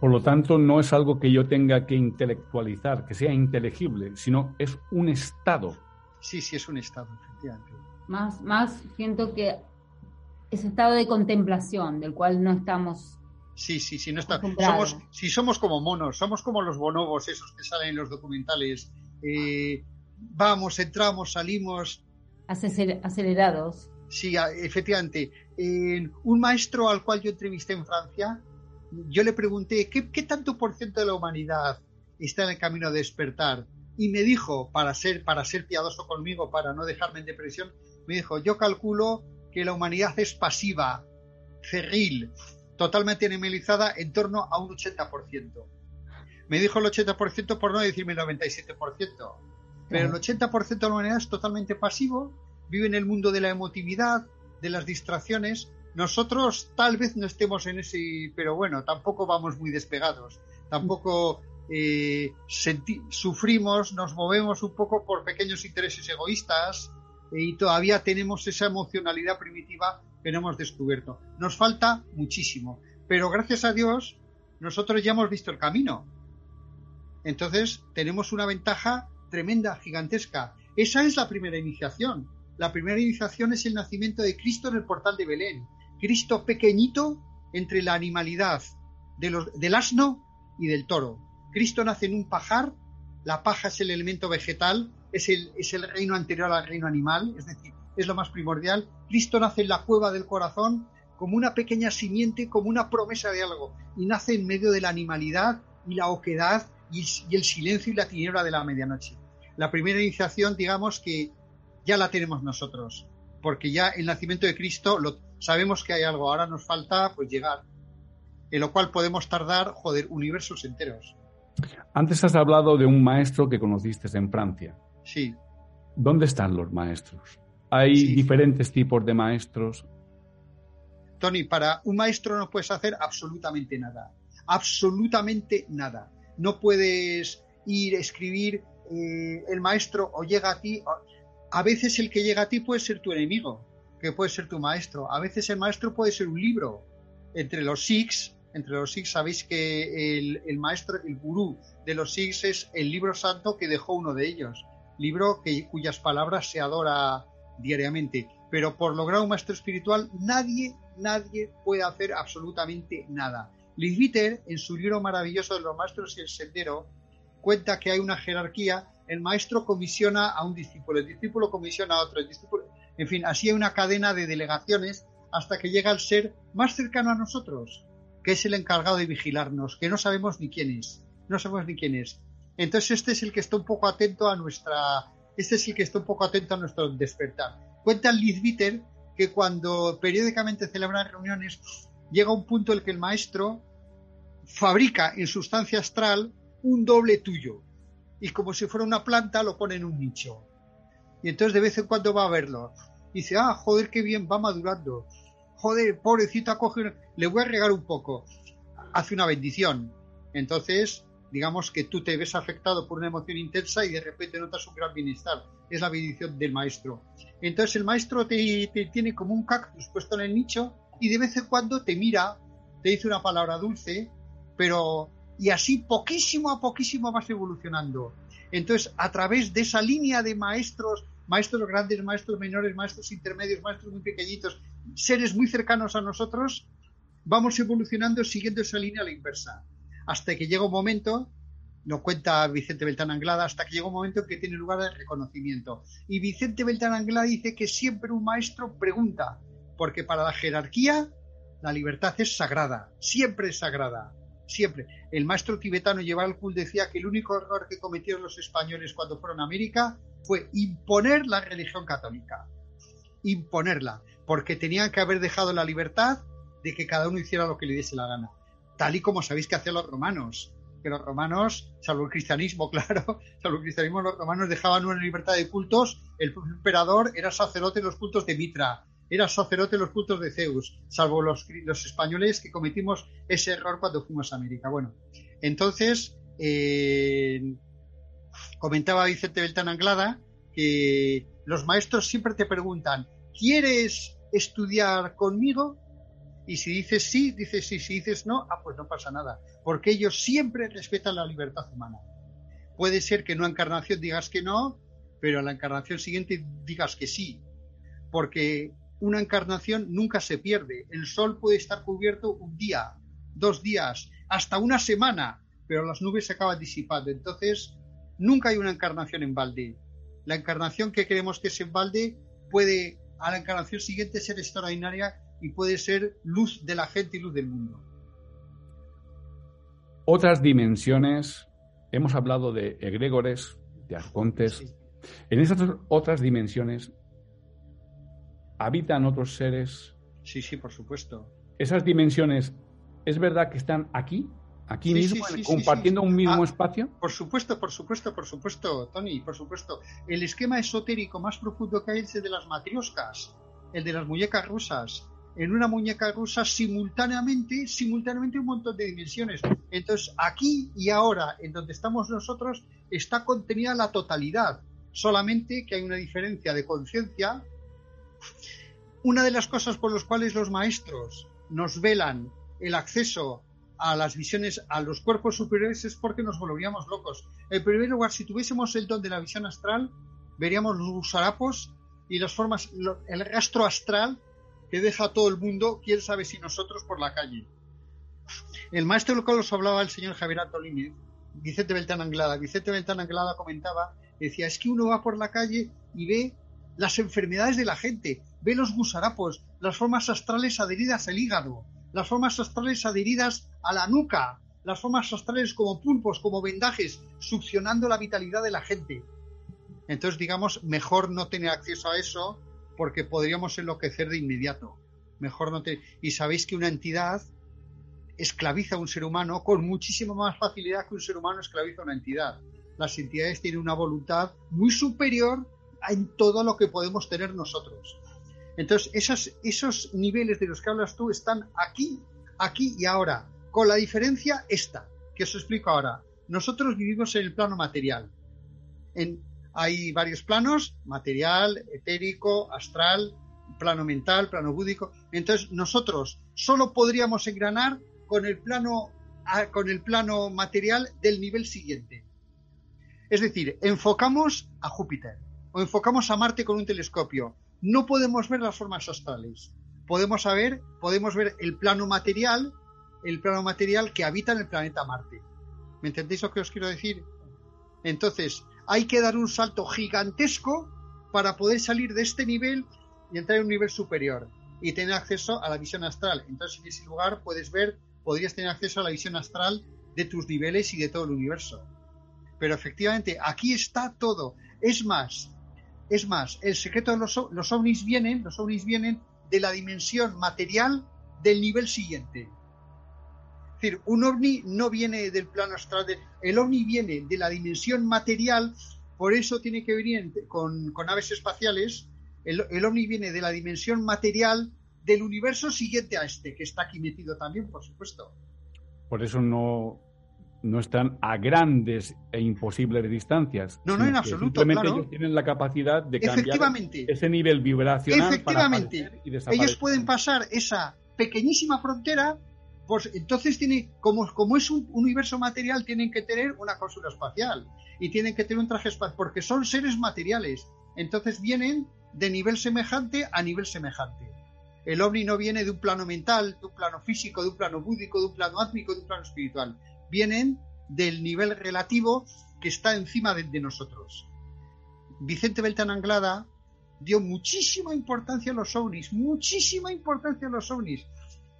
Por lo tanto, no es algo que yo tenga que intelectualizar, que sea inteligible, sino es un estado. Sí, sí, es un estado, efectivamente. Más, más siento que ese estado de contemplación del cual no estamos. Sí, sí, sí, no está, somos, si somos como monos, somos como los bonobos esos que salen en los documentales. Eh, vamos, entramos, salimos. Acelerados. Sí, efectivamente. un maestro al cual yo entrevisté en Francia, yo le pregunté, ¿qué, tanto por ciento de la humanidad está en el camino de despertar? Y me dijo, para ser, para ser piadoso conmigo, para no dejarme en depresión, me dijo, yo calculo que la humanidad es pasiva, cerril, totalmente animalizada en torno a un 80%. Me dijo el 80% por no decirme el 97%. Pero el 80% de la humanidad es totalmente pasivo, vive en el mundo de la emotividad, de las distracciones. Nosotros tal vez no estemos en ese, pero bueno, tampoco vamos muy despegados. Tampoco eh, sufrimos, nos movemos un poco por pequeños intereses egoístas y todavía tenemos esa emocionalidad primitiva que no hemos descubierto. Nos falta muchísimo, pero gracias a Dios nosotros ya hemos visto el camino. Entonces tenemos una ventaja tremenda, gigantesca. Esa es la primera iniciación. La primera iniciación es el nacimiento de Cristo en el portal de Belén. Cristo pequeñito entre la animalidad del asno y del toro. Cristo nace en un pajar, la paja es el elemento vegetal, es el, reino anterior al reino animal, es decir, es lo más primordial. Cristo nace en la cueva del corazón como una pequeña simiente, como una promesa de algo, y nace en medio de la animalidad y la oquedad y, el silencio y la tiniebla de la medianoche. La primera iniciación, digamos que ya la tenemos nosotros, porque ya el nacimiento de Cristo lo, sabemos que hay algo, ahora nos falta pues llegar, en lo cual podemos tardar, joder, universos enteros. Antes has hablado de un maestro que conociste en Francia. Sí. ¿Dónde están los maestros? ¿Hay diferentes tipos de maestros? Tony, para un maestro no puedes hacer absolutamente nada. Absolutamente nada no puedes ir, a escribir, eh, el maestro o llega a ti. A veces el que llega a ti puede ser tu enemigo, que puede ser tu maestro. A veces el maestro puede ser un libro. Entre los Sikhs, entre los Sikhs sabéis que el, maestro, el gurú de los Sikhs es el libro santo que dejó uno de ellos. Libro cuyas palabras se adora diariamente. Pero por lograr un maestro espiritual, nadie, nadie puede hacer absolutamente nada. Lisbiter, en su libro maravilloso de los maestros y el sendero, cuenta que hay una jerarquía, el maestro comisiona a un discípulo, el discípulo comisiona a otro, el discípulo, en fin, así hay una cadena de delegaciones hasta que llega el ser más cercano a nosotros, que es el encargado de vigilarnos, que no sabemos ni quién es, no sabemos ni quién es. Entonces este es el que está un poco atento a nuestra, este es el que está un poco atento a nuestro despertar. Cuenta Lisbiter que cuando periódicamente celebran reuniones, llega un punto en el que el maestro fabrica en sustancia astral un doble tuyo y como si fuera una planta lo pone en un nicho. Y entonces de vez en cuando va a verlo. Y dice, ah, joder, qué bien, va madurando. Joder, pobrecito, acoge, le voy a regar un poco. Hace una bendición. Entonces, digamos que tú te ves afectado por una emoción intensa y de repente notas un gran bienestar. Es la bendición del maestro. Entonces el maestro te, te tiene como un cactus puesto en el nicho y de vez en cuando te mira, te dice una palabra dulce pero y así poquísimo a poquísimo vas evolucionando. Entonces, a través de esa línea de maestros, maestros grandes, maestros menores, maestros intermedios, maestros muy pequeñitos, seres muy cercanos a nosotros, vamos evolucionando siguiendo esa línea a la inversa. Hasta que llega un momento, lo cuenta Vicente Beltán Anglada, hasta que llega un momento en que tiene lugar el reconocimiento. Y Vicente Beltán Anglada dice que siempre un maestro pregunta, porque para la jerarquía la libertad es sagrada, siempre es sagrada siempre. El maestro tibetano Kul decía que el único error que cometieron los españoles cuando fueron a América fue imponer la religión católica. Imponerla. Porque tenían que haber dejado la libertad de que cada uno hiciera lo que le diese la gana. Tal y como sabéis que hacían los romanos. Que los romanos, salvo el cristianismo, claro, salvo el cristianismo, los romanos dejaban una libertad de cultos. El emperador era sacerdote en los cultos de Mitra era sacerdote en los cultos de Zeus, salvo los, españoles que cometimos ese error cuando fuimos a América. Bueno, entonces eh, comentaba Vicente Beltán Anglada que los maestros siempre te preguntan, ¿quieres estudiar conmigo? Y si dices sí, dices sí, si dices no, ah, pues no pasa nada, porque ellos siempre respetan la libertad humana. Puede ser que en una encarnación digas que no, pero en la encarnación siguiente digas que sí, porque una encarnación nunca se pierde. El sol puede estar cubierto un día, dos días, hasta una semana, pero las nubes se acaban disipando. Entonces, nunca hay una encarnación en balde. La encarnación que creemos que es en balde puede a la encarnación siguiente ser extraordinaria y puede ser luz de la gente y luz del mundo. Otras dimensiones, hemos hablado de egregores, de arcontes. En esas otras dimensiones habitan otros seres. Sí, sí, por supuesto. Esas dimensiones, ¿es verdad que están aquí? aquí mismo, compartiendo un mismo ah, espacio? Por supuesto, por supuesto, por supuesto, Tony, por supuesto. El esquema esotérico más profundo que hay es el de las matrioscas, el de las muñecas rusas. En una muñeca rusa simultáneamente, simultáneamente un montón de dimensiones. Entonces, aquí y ahora, en donde estamos nosotros, está contenida la totalidad. Solamente que hay una diferencia de conciencia. Una de las cosas por las cuales los maestros nos velan el acceso a las visiones, a los cuerpos superiores es porque nos volveríamos locos. En primer lugar, si tuviésemos el don de la visión astral, veríamos los gusarapos y las formas, el rastro astral que deja a todo el mundo, quién sabe si nosotros por la calle. El maestro local os hablaba el señor Javier Antolini, Vicente Beltán Anglada. Vicente Beltán Anglada comentaba, decía, es que uno va por la calle y ve las enfermedades de la gente, ve los gusarapos, las formas astrales adheridas al hígado, las formas astrales adheridas a la nuca, las formas astrales como pulpos, como vendajes, succionando la vitalidad de la gente. Entonces, digamos, mejor no tener acceso a eso porque podríamos enloquecer de inmediato. Mejor no tener... Y sabéis que una entidad esclaviza a un ser humano con muchísima más facilidad que un ser humano esclaviza a una entidad. Las entidades tienen una voluntad muy superior en todo lo que podemos tener nosotros. Entonces, esos, niveles de los que hablas tú están aquí, aquí y ahora, con la diferencia esta, que os explico ahora. Nosotros vivimos en el plano material. hay varios planos, material, etérico, astral, plano mental, plano búdico. Entonces, nosotros solo podríamos engranar con el plano, con el plano material del nivel siguiente. Es decir, enfocamos a Júpiter o enfocamos a Marte con un telescopio no podemos ver las formas astrales. Podemos saber, podemos ver el plano material, el plano material que habita en el planeta Marte. ¿Me entendéis lo que os quiero decir? Entonces, hay que dar un salto gigantesco para poder salir de este nivel y entrar en un nivel superior y tener acceso a la visión astral. Entonces, en ese lugar puedes ver, podrías tener acceso a la visión astral de tus niveles y de todo el universo. Pero efectivamente, aquí está todo. Es más, es más, el secreto de los, ovnis vienen, los ovnis vienen de la dimensión material del nivel siguiente. Es decir, un ovni no viene del plano astral, el ovni viene de la dimensión material, por eso tiene que venir con, con naves espaciales, el, el, ovni viene de la dimensión material del universo siguiente a este, que está aquí metido también, por supuesto. Por eso no, no están a grandes e imposibles distancias. No, no, en absoluto. Simplemente ellos tienen la capacidad de cambiar ese nivel vibracional. Efectivamente. ellos pueden pasar esa pequeñísima frontera, pues entonces tiene, como, como es un universo material, tienen que tener una cápsula espacial y tienen que tener un traje espacial, porque son seres materiales. Entonces vienen de nivel semejante a nivel semejante. El ovni no viene de un plano mental, de un plano físico, de un plano búdico, de un plano átmico, de un plano espiritual vienen del nivel relativo que está encima de, nosotros. Vicente Beltán Anglada dio muchísima importancia a los ovnis, muchísima importancia a los ovnis.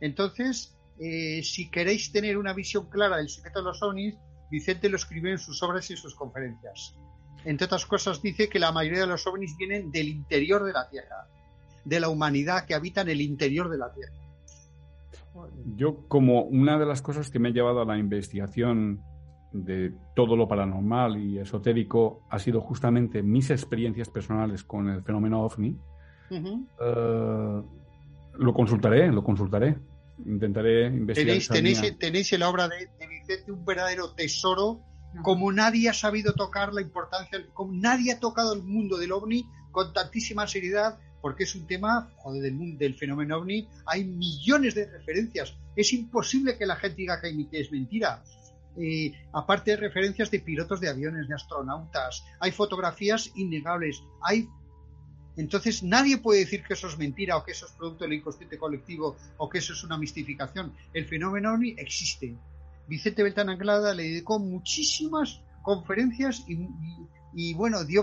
Entonces, eh, si queréis tener una visión clara del secreto de los ovnis, Vicente lo escribió en sus obras y sus conferencias. Entre otras cosas, dice que la mayoría de los ovnis vienen del interior de la Tierra, de la humanidad que habita en el interior de la Tierra. Yo, como una de las cosas que me ha llevado a la investigación de todo lo paranormal y esotérico ha sido justamente mis experiencias personales con el fenómeno ovni, eh, lo consultaré, lo consultaré. Intentaré investigar. Tenéis, tenéis, en la obra de, Vicente un verdadero tesoro, como nadie ha sabido tocar la importancia, como nadie ha tocado el mundo del ovni con tantísima seriedad porque es un tema, joder, del, del fenómeno ovni, hay millones de referencias. Es imposible que la gente diga que es mentira. Eh, aparte de referencias de pilotos de aviones, de astronautas, hay fotografías innegables, hay entonces nadie puede decir que eso es mentira o que eso es producto del inconsciente colectivo o que eso es una mistificación. El fenómeno ovni existe. Vicente Beltán Anglada le dedicó muchísimas conferencias y, bueno, dio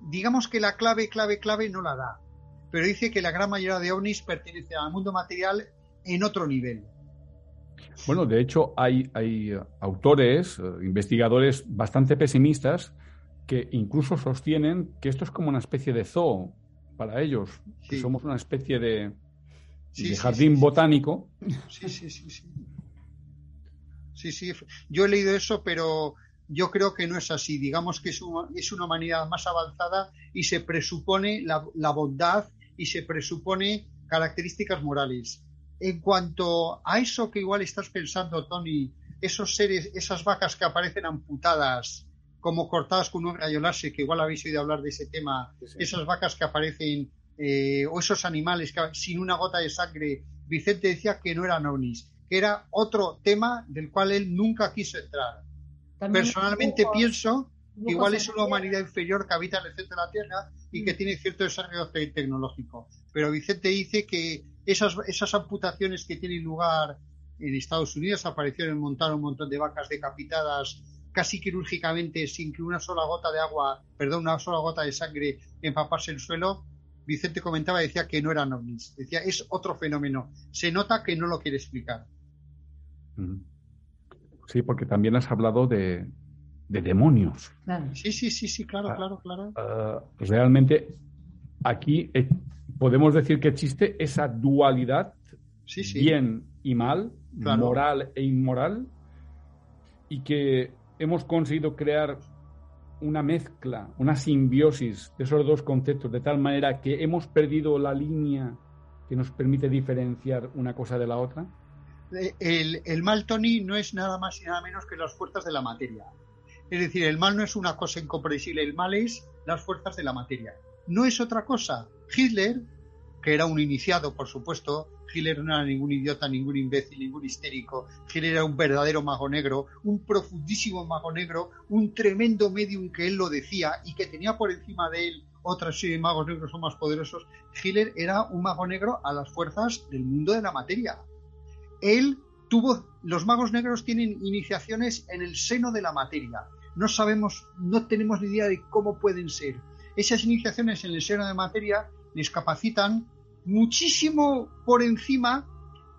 digamos que la clave, clave, clave no la da, pero dice que la gran mayoría de ovnis pertenecen al mundo material en otro nivel. Bueno, de hecho hay, hay autores, eh, investigadores bastante pesimistas que incluso sostienen que esto es como una especie de zoo para ellos, que somos una especie de, jardín botánico. Sí, sí, sí, sí. Sí, sí, yo he leído eso, pero yo creo que no es así. Digamos que es una, es una humanidad más avanzada y se presupone la, la bondad y se presupone características morales. En cuanto a eso que igual estás pensando, Tony, esos seres, esas vacas que aparecen amputadas, como cortadas con un rayo láser, que igual habéis oído hablar de ese tema, esas vacas que aparecen, eh, o esos animales que, sin una gota de sangre, Vicente decía que no eran ovnis, que era otro tema del cual él nunca quiso entrar. Personalmente pienso igual es una humanidad inferior que habita en el centro de la Tierra y que mm. tiene cierto desarrollo tecnológico. Pero Vicente dice que esas, esas amputaciones que tienen lugar en Estados Unidos, aparecieron montar un montón de vacas decapitadas casi quirúrgicamente sin que una sola gota de agua, perdón, una sola gota de sangre empapase el suelo, Vicente comentaba y decía que no eran ovnis. Decía, es otro fenómeno. Se nota que no lo quiere explicar. Sí, porque también has hablado de, demonios. Sí, sí, sí, sí, claro, ah, claro, claro. Ah, realmente aquí eh, podemos decir que existe esa dualidad, bien y mal, moral e inmoral, y que hemos conseguido crear una mezcla, una simbiosis de esos dos conceptos, de tal manera que hemos perdido la línea que nos permite diferenciar una cosa de la otra? Eh, el, el, mal, Tony, no es nada más y nada menos que las fuerzas de la materia. Es decir, el mal no es una cosa incomprensible, el mal es las fuerzas de la materia no es otra cosa. Hitler, que era un iniciado, por supuesto, Hitler no era ningún idiota, ningún imbécil, ningún histérico. Hitler era un verdadero mago negro, un profundísimo mago negro, un tremendo medium que él lo decía y que tenía por encima de él otras serie de magos negros son más poderosos. Hitler era un mago negro a las fuerzas del mundo de la materia. Él tuvo, los magos negros tienen iniciaciones en el seno de la materia. No sabemos, no tenemos ni idea de cómo pueden ser esas iniciaciones en el seno de materia les capacitan muchísimo por encima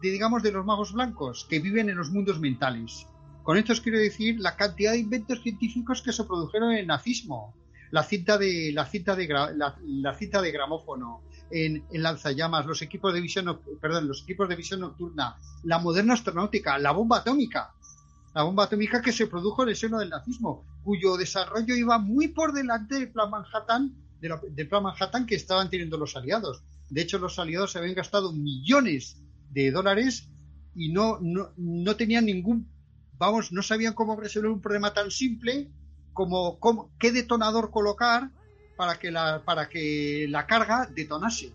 de, digamos, de los magos blancos que viven en los mundos mentales. Con esto os quiero decir la cantidad de inventos científicos que se produjeron en el nazismo, la cinta de, la cinta de, la, cinta de gramófono, en, en, lanzallamas, los equipos de visión, perdón, los equipos de visión nocturna, la moderna astronáutica, la bomba atómica, la bomba atómica que se produjo en el seno del nazismo, cuyo desarrollo iba muy por delante del plan Manhattan, del plan Manhattan que estaban teniendo los aliados. De hecho, los aliados se habían gastado millones de dólares y no, no, tenían ningún, vamos, no sabían cómo resolver un problema tan simple como, qué detonador colocar para que, la, para que la carga detonase.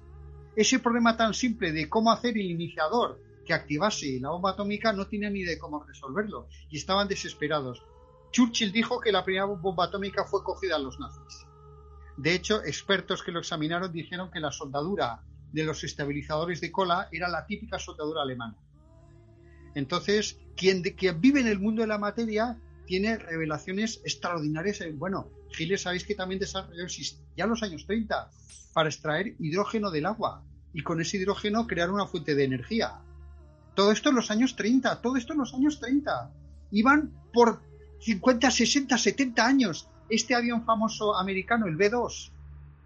Ese problema tan simple de cómo hacer el iniciador que activase la bomba atómica no tenían ni de cómo resolverlo y estaban desesperados. Churchill dijo que la primera bomba atómica fue cogida a los nazis. De hecho, expertos que lo examinaron dijeron que la soldadura de los estabilizadores de cola era la típica soldadura alemana. Entonces, quien, quien vive en el mundo de la materia tiene revelaciones extraordinarias. Bueno, Giles sabéis que también desarrolló ya en los años 30 para extraer hidrógeno del agua y con ese hidrógeno crear una fuente de energía. Todo esto en los años 30, todo esto en los años 30. Iban por 50, 60, 70 años. Este avión famoso americano, el B-2,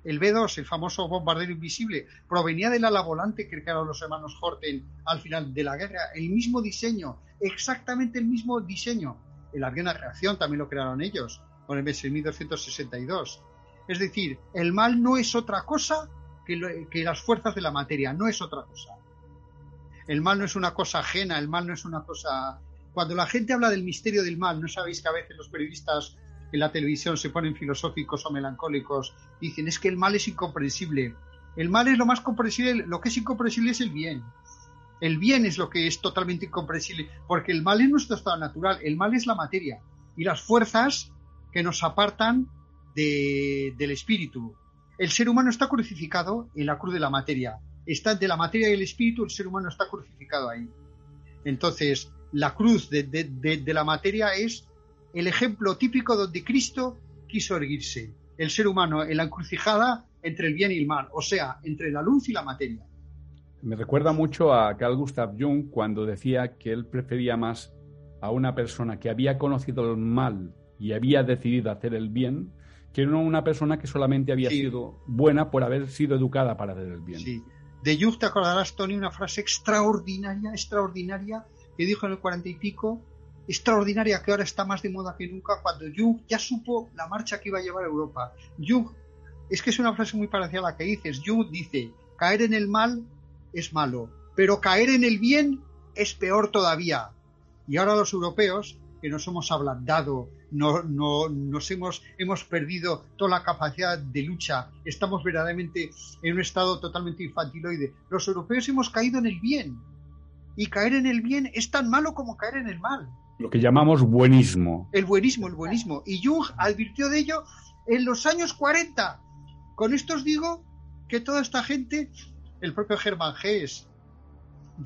el B-2, el famoso bombardero invisible, provenía del ala volante que crearon los hermanos Horten al final de la guerra. El mismo diseño, exactamente el mismo diseño. El avión a reacción también lo crearon ellos, con el MS-1262. Es decir, el mal no es otra cosa que las fuerzas de la materia, no es otra cosa. El mal no es una cosa ajena, el mal no es una cosa... Cuando la gente habla del misterio del mal, ¿no sabéis que a veces los periodistas en la televisión se ponen filosóficos o melancólicos dicen es que el mal es incomprensible? El mal es lo más comprensible, lo que es incomprensible es el bien. El bien es lo que es totalmente incomprensible, porque el mal es nuestro estado natural, el mal es la materia y las fuerzas que nos apartan del espíritu. El ser humano está crucificado en la cruz de la materia. Está de la materia y el espíritu, el ser humano está crucificado ahí. Entonces, la cruz de, de la materia es el ejemplo típico donde Cristo quiso erguirse. El ser humano en la encrucijada entre el bien y el mal, o sea, entre la luz y la materia. Me recuerda mucho a Carl Gustav Jung cuando decía que él prefería más a una persona que había conocido el mal y había decidido hacer el bien que no una persona que solamente había sido buena por haber sido educada para hacer el bien. Sí. De Jung te acordarás, Tony, una frase extraordinaria, extraordinaria, que dijo en el cuarenta y pico, extraordinaria que ahora está más de moda que nunca, cuando Jung ya supo la marcha que iba a llevar a Europa. Jung, es que es una frase muy parecida a la que dices. Jung dice, caer en el mal es malo, pero caer en el bien es peor todavía. Y ahora los europeos, que nos hemos ablandado, no, no, nos hemos, hemos perdido toda la capacidad de lucha, estamos verdaderamente en un estado totalmente infantiloide. Los europeos hemos caído en el bien. Y caer en el bien es tan malo como caer en el mal. Lo que llamamos buenismo. El buenismo, el buenismo. Y Jung advirtió de ello en los años 40. Con esto os digo que toda esta gente, el propio Germán Hess,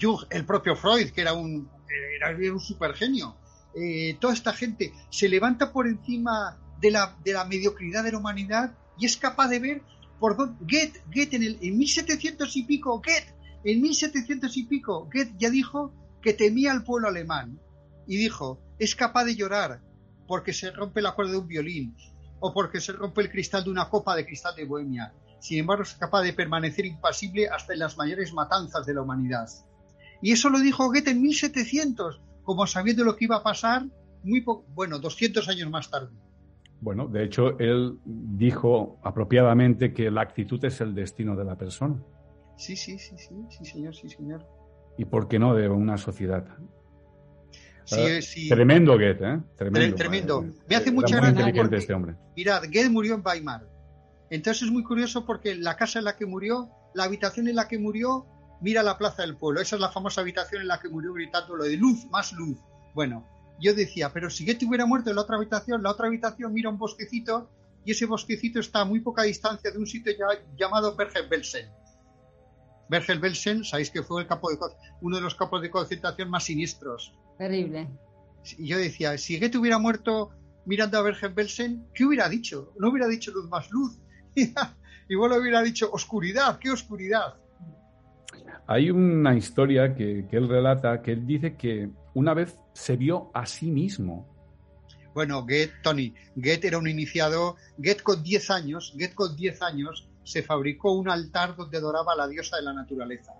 Jung, el propio Freud, que era un, era un supergenio, eh, toda esta gente se levanta por encima de la, mediocridad de la humanidad y es capaz de ver por dónde. Goethe en, el, en 1700 y pico, Goethe, en 1700 y pico, Goethe ya dijo que temía al pueblo alemán y dijo: es capaz de llorar porque se rompe la cuerda de un violín o porque se rompe el cristal de una copa de cristal de Bohemia. Sin embargo, es capaz de permanecer impasible hasta en las mayores matanzas de la humanidad. Y eso lo dijo Goethe en 1700, como sabiendo lo que iba a pasar muy bueno, 200 años más tarde. Bueno, de hecho, él dijo apropiadamente que la actitud es el destino de la persona. Sí, sí, sí, sí, sí, señor, sí, señor. ¿Y por qué no de una sociedad? Sí, ah, sí. Tremendo Goethe, ¿eh? Tremendo. Tremendo. Me hace mucha gracia. este hombre. Mirad, Goethe murió en Weimar. Entonces es muy curioso porque la casa en la que murió, la habitación en la que murió, mira la plaza del pueblo. Esa es la famosa habitación en la que murió gritando lo de luz, más luz. Bueno, yo decía, pero si Goethe hubiera muerto en la otra habitación, la otra habitación mira un bosquecito y ese bosquecito está a muy poca distancia de un sitio llamado Bergen-Belsen. Bergen-Belsen, sabéis que fue el campo de, uno de los campos de concentración más siniestros. Terrible. Y yo decía, si Goethe hubiera muerto mirando a Bergen-Belsen, ¿qué hubiera dicho? No hubiera dicho luz más luz. Igual hubiera dicho oscuridad, ¿qué oscuridad? Hay una historia que, él relata que él dice que una vez se vio a sí mismo. Bueno, Goethe, Tony, Goethe era un iniciado. Goethe con 10 años, con 10 años se fabricó un altar donde adoraba a la diosa de la naturaleza.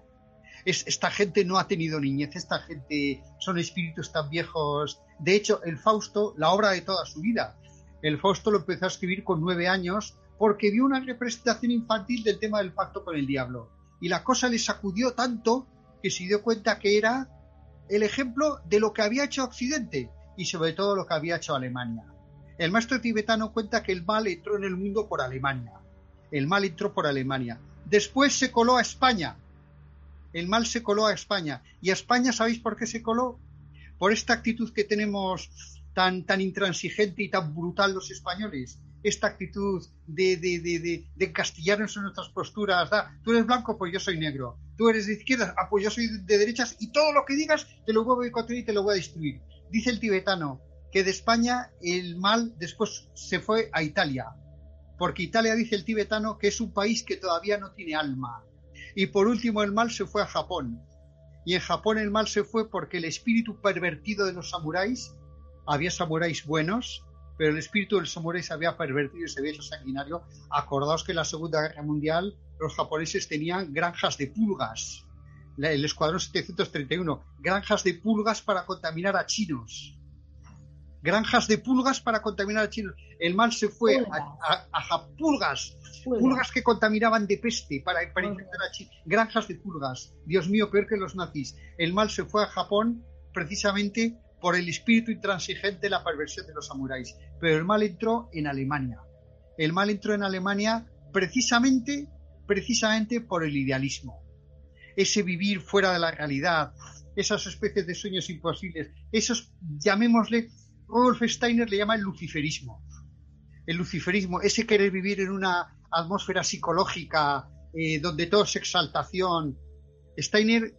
Es, esta gente no ha tenido niñez, esta gente son espíritus tan viejos. De hecho, el Fausto, la obra de toda su vida, el Fausto lo empezó a escribir con nueve años porque vio una representación infantil del tema del pacto con el diablo y la cosa le sacudió tanto que se dio cuenta que era el ejemplo de lo que había hecho Occidente y sobre todo lo que había hecho Alemania. El maestro tibetano cuenta que el mal entró en el mundo por Alemania. El mal entró por Alemania. Después se coló a España. El mal se coló a España. ¿Y a España sabéis por qué se coló? Por esta actitud que tenemos tan, tan intransigente y tan brutal los españoles esta actitud de, de, de, de, castillarnos en nuestras posturas. Tú eres blanco, pues yo soy negro. Tú eres de izquierda, ah, pues yo soy de derechas. Y todo lo que digas te lo voy a boicotear y te lo voy a destruir. Dice el tibetano que de España el mal después se fue a Italia. Porque Italia, dice el tibetano, que es un país que todavía no tiene alma. Y por último el mal se fue a Japón. Y en Japón el mal se fue porque el espíritu pervertido de los samuráis, había samuráis buenos, pero el espíritu del samurái se había pervertido y se había hecho sanguinario. Acordaos que en la Segunda Guerra Mundial los japoneses tenían granjas de pulgas, el Escuadrón 731, granjas de pulgas para contaminar a chinos. Granjas de pulgas para contaminar a chinos. El mal se fue a, a, pulgas, pulgas que contaminaban de peste para, para infectar a chinos. Granjas de pulgas. Dios mío, peor que los nazis. El mal se fue a Japón precisamente por el espíritu intransigente la perversión de los samuráis. Pero el mal entró en Alemania. El mal entró en Alemania precisamente precisamente por el idealismo. Ese vivir fuera de la realidad, esas especies de sueños imposibles, esos, llamémosle, Rudolf Steiner le llama el luciferismo. El luciferismo, ese querer vivir en una atmósfera psicológica eh, donde todo es exaltación. Steiner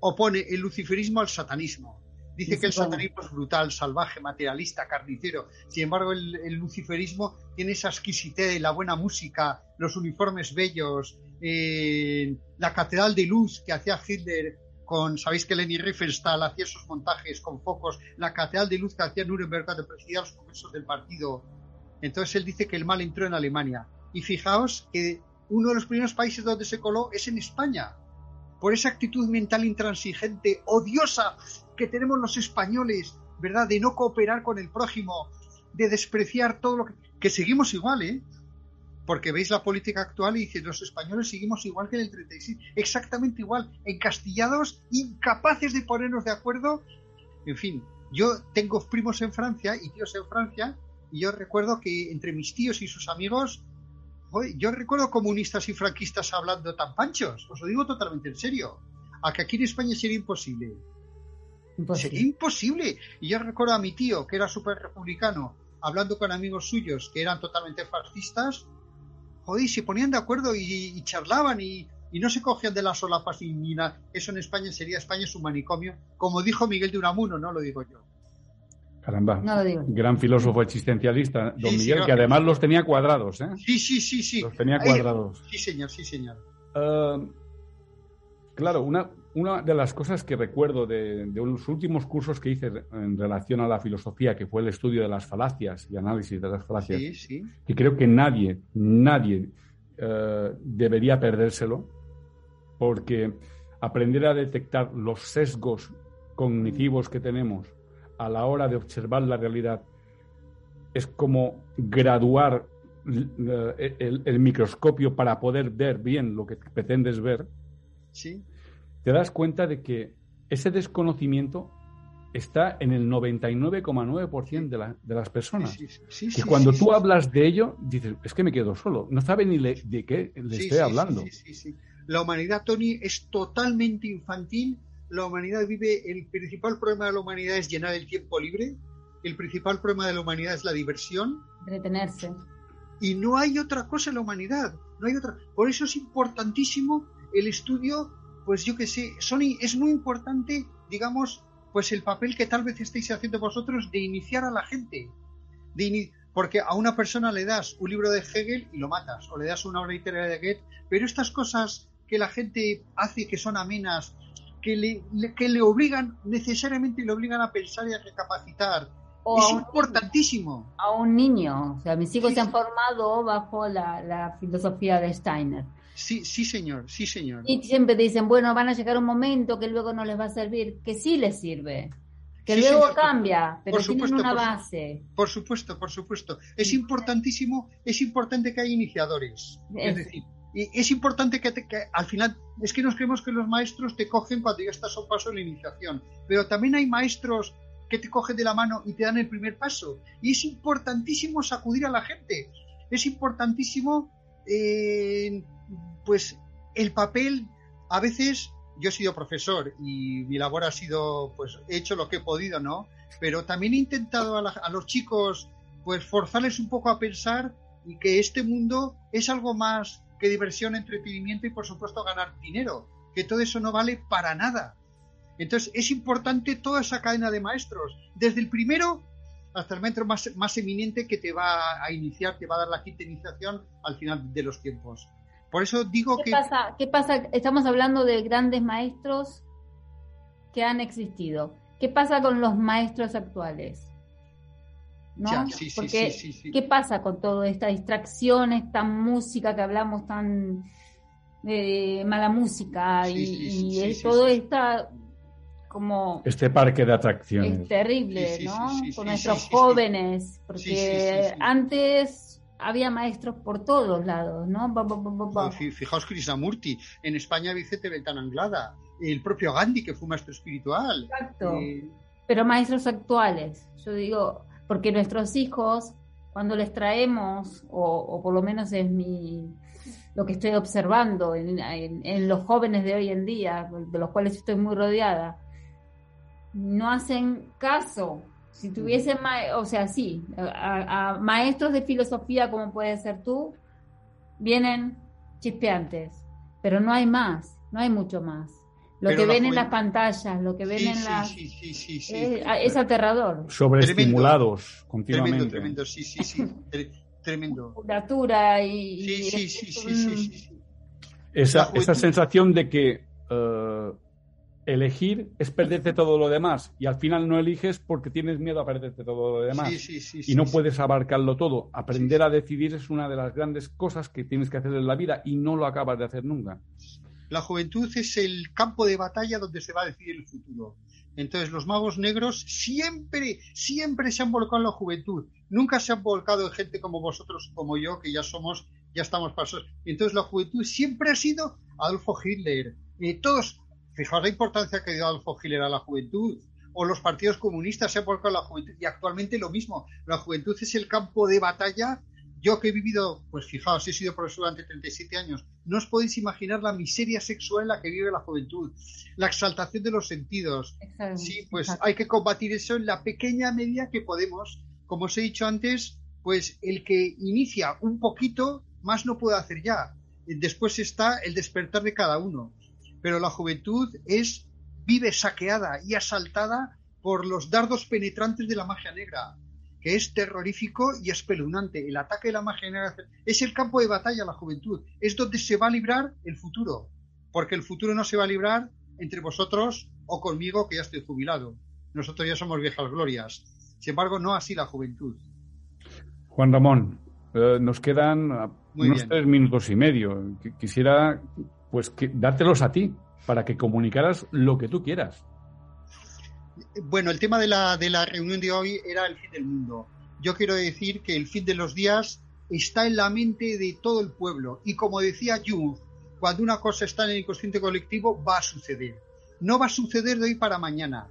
opone el luciferismo al satanismo. Dice que el satanismo es brutal, salvaje, materialista, carnicero. Sin embargo, el, luciferismo tiene esa exquisitez, la buena música, los uniformes bellos, eh, la catedral de luz que hacía Hitler con, sabéis que Leni Riefenstahl hacía esos montajes con focos, la catedral de luz que hacía Nuremberg cuando presidía los congresos del partido. Entonces él dice que el mal entró en Alemania. Y fijaos que uno de los primeros países donde se coló es en España. Por esa actitud mental intransigente, odiosa que tenemos los españoles, ¿verdad? De no cooperar con el prójimo, de despreciar todo lo que... Que seguimos igual, ¿eh? Porque veis la política actual y dice, los españoles seguimos igual que en el 36, exactamente igual, encastillados, incapaces de ponernos de acuerdo. En fin, yo tengo primos en Francia y tíos en Francia, y yo recuerdo que entre mis tíos y sus amigos yo recuerdo comunistas y franquistas hablando tan panchos, os lo digo totalmente en serio, a que aquí en España sería imposible. Sería imposible. Y yo recuerdo a mi tío, que era súper republicano, hablando con amigos suyos que eran totalmente fascistas, joder, se ponían de acuerdo y, charlaban y, no se cogían de las solapas y ni nada. Eso en España sería España es un manicomio, como dijo Miguel de Unamuno, no lo digo yo. Caramba. Gran filósofo existencialista, don Miguel, que además los tenía cuadrados, ¿eh? Sí, sí, sí, sí. Los tenía cuadrados. sí, señor, sí, señor. Ah, claro, una, una de las cosas que recuerdo de, de, los últimos cursos que hice en relación a la filosofía, que fue el estudio de las falacias y análisis de las falacias, que creo que nadie, nadie eh, debería perdérselo, porque aprender a detectar los sesgos cognitivos que tenemos a la hora de observar la realidad es como graduar eh, el, microscopio para poder ver bien lo que pretendes ver, ¿Sí? Te das cuenta de que ese desconocimiento está en el 99,9% de, de las personas. y cuando tú hablas de ello, dices, es que me quedo solo. No sabe ni de qué le estoy hablando. La humanidad, Tony, es totalmente infantil la humanidad vive, el principal problema de la humanidad es llenar el tiempo libre, el principal problema de la humanidad es la diversión. Retenerse. Y no hay otra cosa en la humanidad, no hay otra. Por eso es importantísimo el estudio, pues yo que sé, Sony, es muy importante, digamos, pues el papel que tal vez estéis haciendo vosotros de iniciar a la gente. De porque a una persona le das un libro de Hegel y lo matas, o le das una obra literaria de Goethe, pero estas cosas que la gente hace que son amenas que le, que le obligan, necesariamente le obligan a pensar y a recapacitar. es importantísimo. a un niño. O sea, mis hijos se han formado bajo la, filosofía de Steiner. Sí, sí, señor, sí, señor. Y siempre dicen, bueno, van a llegar un momento que luego no les va a servir, que sí les sirve. Que luego cambia, pero tienen una base. Por supuesto, por supuesto. Es importantísimo, es importante que haya iniciadores. es decir, y es importante que, al final, es que nos creemos que los maestros te cogen cuando ya estás a un paso en la iniciación, pero también hay maestros que te cogen de la mano y te dan el primer paso. Y es importantísimo sacudir a la gente. Es importantísimo, eh, pues, el papel, a veces, yo he sido profesor y mi labor ha sido, pues, he hecho lo que he podido, ¿no? Pero también he intentado a, a los chicos, pues, forzarles un poco a pensar y que este mundo es algo más diversión, entretenimiento y por supuesto ganar dinero, que todo eso no vale para nada. Entonces es importante toda esa cadena de maestros, desde el primero hasta el maestro más, más eminente que te va a iniciar, te va a dar la quinta iniciación al final de los tiempos. Por eso digo ¿Qué que... Pasa, ¿Qué pasa? Estamos hablando de grandes maestros que han existido. ¿Qué pasa con los maestros actuales? ¿no? Porque, ¿qué pasa con toda esta distracción, esta música que hablamos tan de mala música y, todo esta como este parque de atracciones es terrible, ¿no? Con nuestros jóvenes, porque antes había maestros por todos lados, ¿no? Fijaos Krishnamurti, en España Vicente Beltán Anglada, el propio Gandhi que fue maestro espiritual. Exacto. Eh, Pero maestros actuales, yo digo, porque nuestros hijos, cuando les traemos, o, por lo menos es mi, lo que estoy observando en, los jóvenes de hoy en día, de los cuales estoy muy rodeada, no hacen caso. Si tuviesen, o sea, sí, a, maestros de filosofía como puede ser tú, vienen chispeantes, pero no hay más, no hay mucho más. Lo que ven en las pantallas, lo que ven en las... Sí, sí, sí, es, aterrador. Sobreestimulados continuamente. Tremendo, tremendo, sí, sí, sí. tremendo. y... Sí, sí, sí, sí, sí, Esa, esa sensación de que eh, elegir es perderte todo lo demás y al final no eliges porque tienes miedo a perderte todo lo demás y no puedes abarcarlo todo. Aprender a decidir es una de las grandes cosas que tienes que hacer en la vida y no lo acabas de hacer nunca. La juventud es el campo de batalla donde se va a decidir el futuro. Entonces los magos negros siempre, siempre se han volcado en la juventud. Nunca se han volcado en gente como vosotros, como yo, que ya somos, ya estamos pasados. Entonces la juventud siempre ha sido Adolfo Hitler. Eh, todos, fijaos la importancia que dio Adolfo Hitler a la juventud. O los partidos comunistas se han volcado la juventud. Y actualmente lo mismo. La juventud es el campo de batalla yo que he vivido, pues fijaos, he sido profesor durante 37 años, no os podéis imaginar la miseria sexual en la que vive la juventud, la exaltación de los sentidos. Sí, pues hay que combatir eso en la pequeña medida que podemos. Como os he dicho antes, pues el que inicia un poquito, más no puede hacer ya. Después está el despertar de cada uno. Pero la juventud es, vive saqueada y asaltada por los dardos penetrantes de la magia negra que es terrorífico y espeluznante. El ataque de la magia negra es el campo de batalla la juventud, es donde se va a librar el futuro, porque el futuro no se va a librar entre vosotros o conmigo que ya estoy jubilado. Nosotros ya somos viejas glorias. Sin embargo, no así la juventud. Juan Ramón, eh, nos quedan unos tres minutos y medio. Quisiera pues dártelos a ti para que comunicaras lo que tú quieras. Bueno, el tema de la, de la reunión de hoy era el fin del mundo. Yo quiero decir que el fin de los días está en la mente de todo el pueblo. Y como decía Jung, cuando una cosa está en el inconsciente colectivo, va a suceder. No va a suceder de hoy para mañana.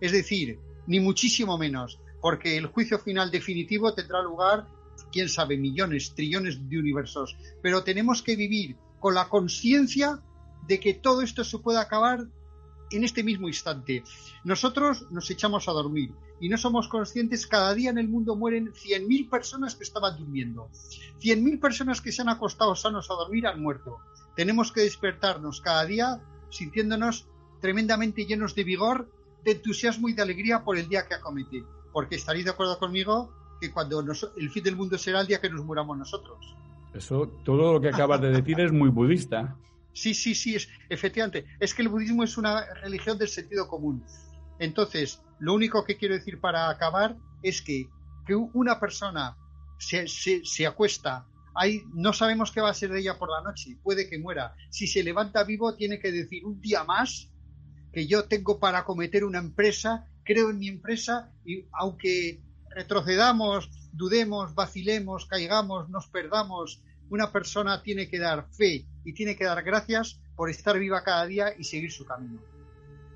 Es decir, ni muchísimo menos, porque el juicio final definitivo tendrá lugar, quién sabe, millones, trillones de universos. Pero tenemos que vivir con la conciencia de que todo esto se puede acabar en este mismo instante. Nosotros nos echamos a dormir y no somos conscientes, cada día en el mundo mueren 100.000 personas que estaban durmiendo. 100.000 personas que se han acostado sanos a dormir han muerto. Tenemos que despertarnos cada día sintiéndonos tremendamente llenos de vigor, de entusiasmo y de alegría por el día que acomete. Porque estaréis de acuerdo conmigo que cuando el fin del mundo será el día que nos muramos nosotros. Eso, todo lo que acabas de decir es muy budista. Sí, sí, sí, es, efectivamente. Es que el budismo es una religión del sentido común. Entonces, lo único que quiero decir para acabar es que, que una persona se, se, acuesta, ahí no sabemos qué va a ser de ella por la noche, puede que muera. Si se levanta vivo, tiene que decir un día más que yo tengo para cometer una empresa, creo en mi empresa y aunque retrocedamos, dudemos, vacilemos, caigamos, nos perdamos, una persona tiene que dar fe y tiene que dar gracias por estar viva cada día y seguir su camino.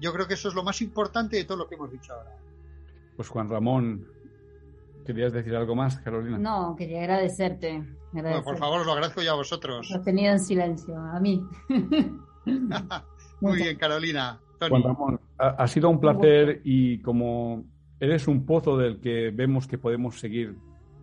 Yo creo que eso es lo más importante de todo lo que hemos dicho ahora. Pues Juan Ramón, ¿querías decir algo más, Carolina? No, quería agradecerte. por favor, lo agradezco ya a vosotros. Lo tenido en silencio, a mí. Muy bien, Carolina. Juan Ramón, ha sido un placer y como eres un pozo del que vemos que podemos seguir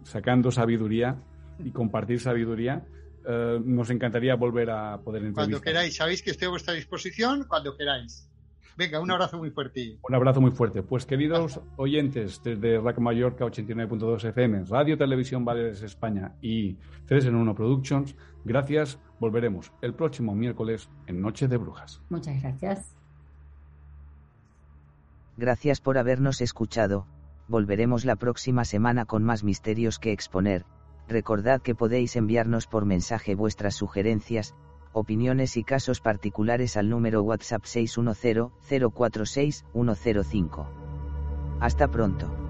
sacando sabiduría y compartir sabiduría, eh, nos encantaría volver a poder entrevistar. Cuando queráis, sabéis que estoy a vuestra disposición cuando queráis. Venga, un abrazo muy fuerte. Un abrazo muy fuerte. Pues queridos oyentes, desde RAC Mallorca 89.2 FM, Radio Televisión Valeres España y 3 en 1 Productions, gracias. Volveremos el próximo miércoles en Noche de Brujas. Muchas gracias. Gracias por habernos escuchado. Volveremos la próxima semana con más misterios que exponer recordad que podéis enviarnos por mensaje vuestras sugerencias, opiniones y casos particulares al número WhatsApp 610-046-105. Hasta pronto.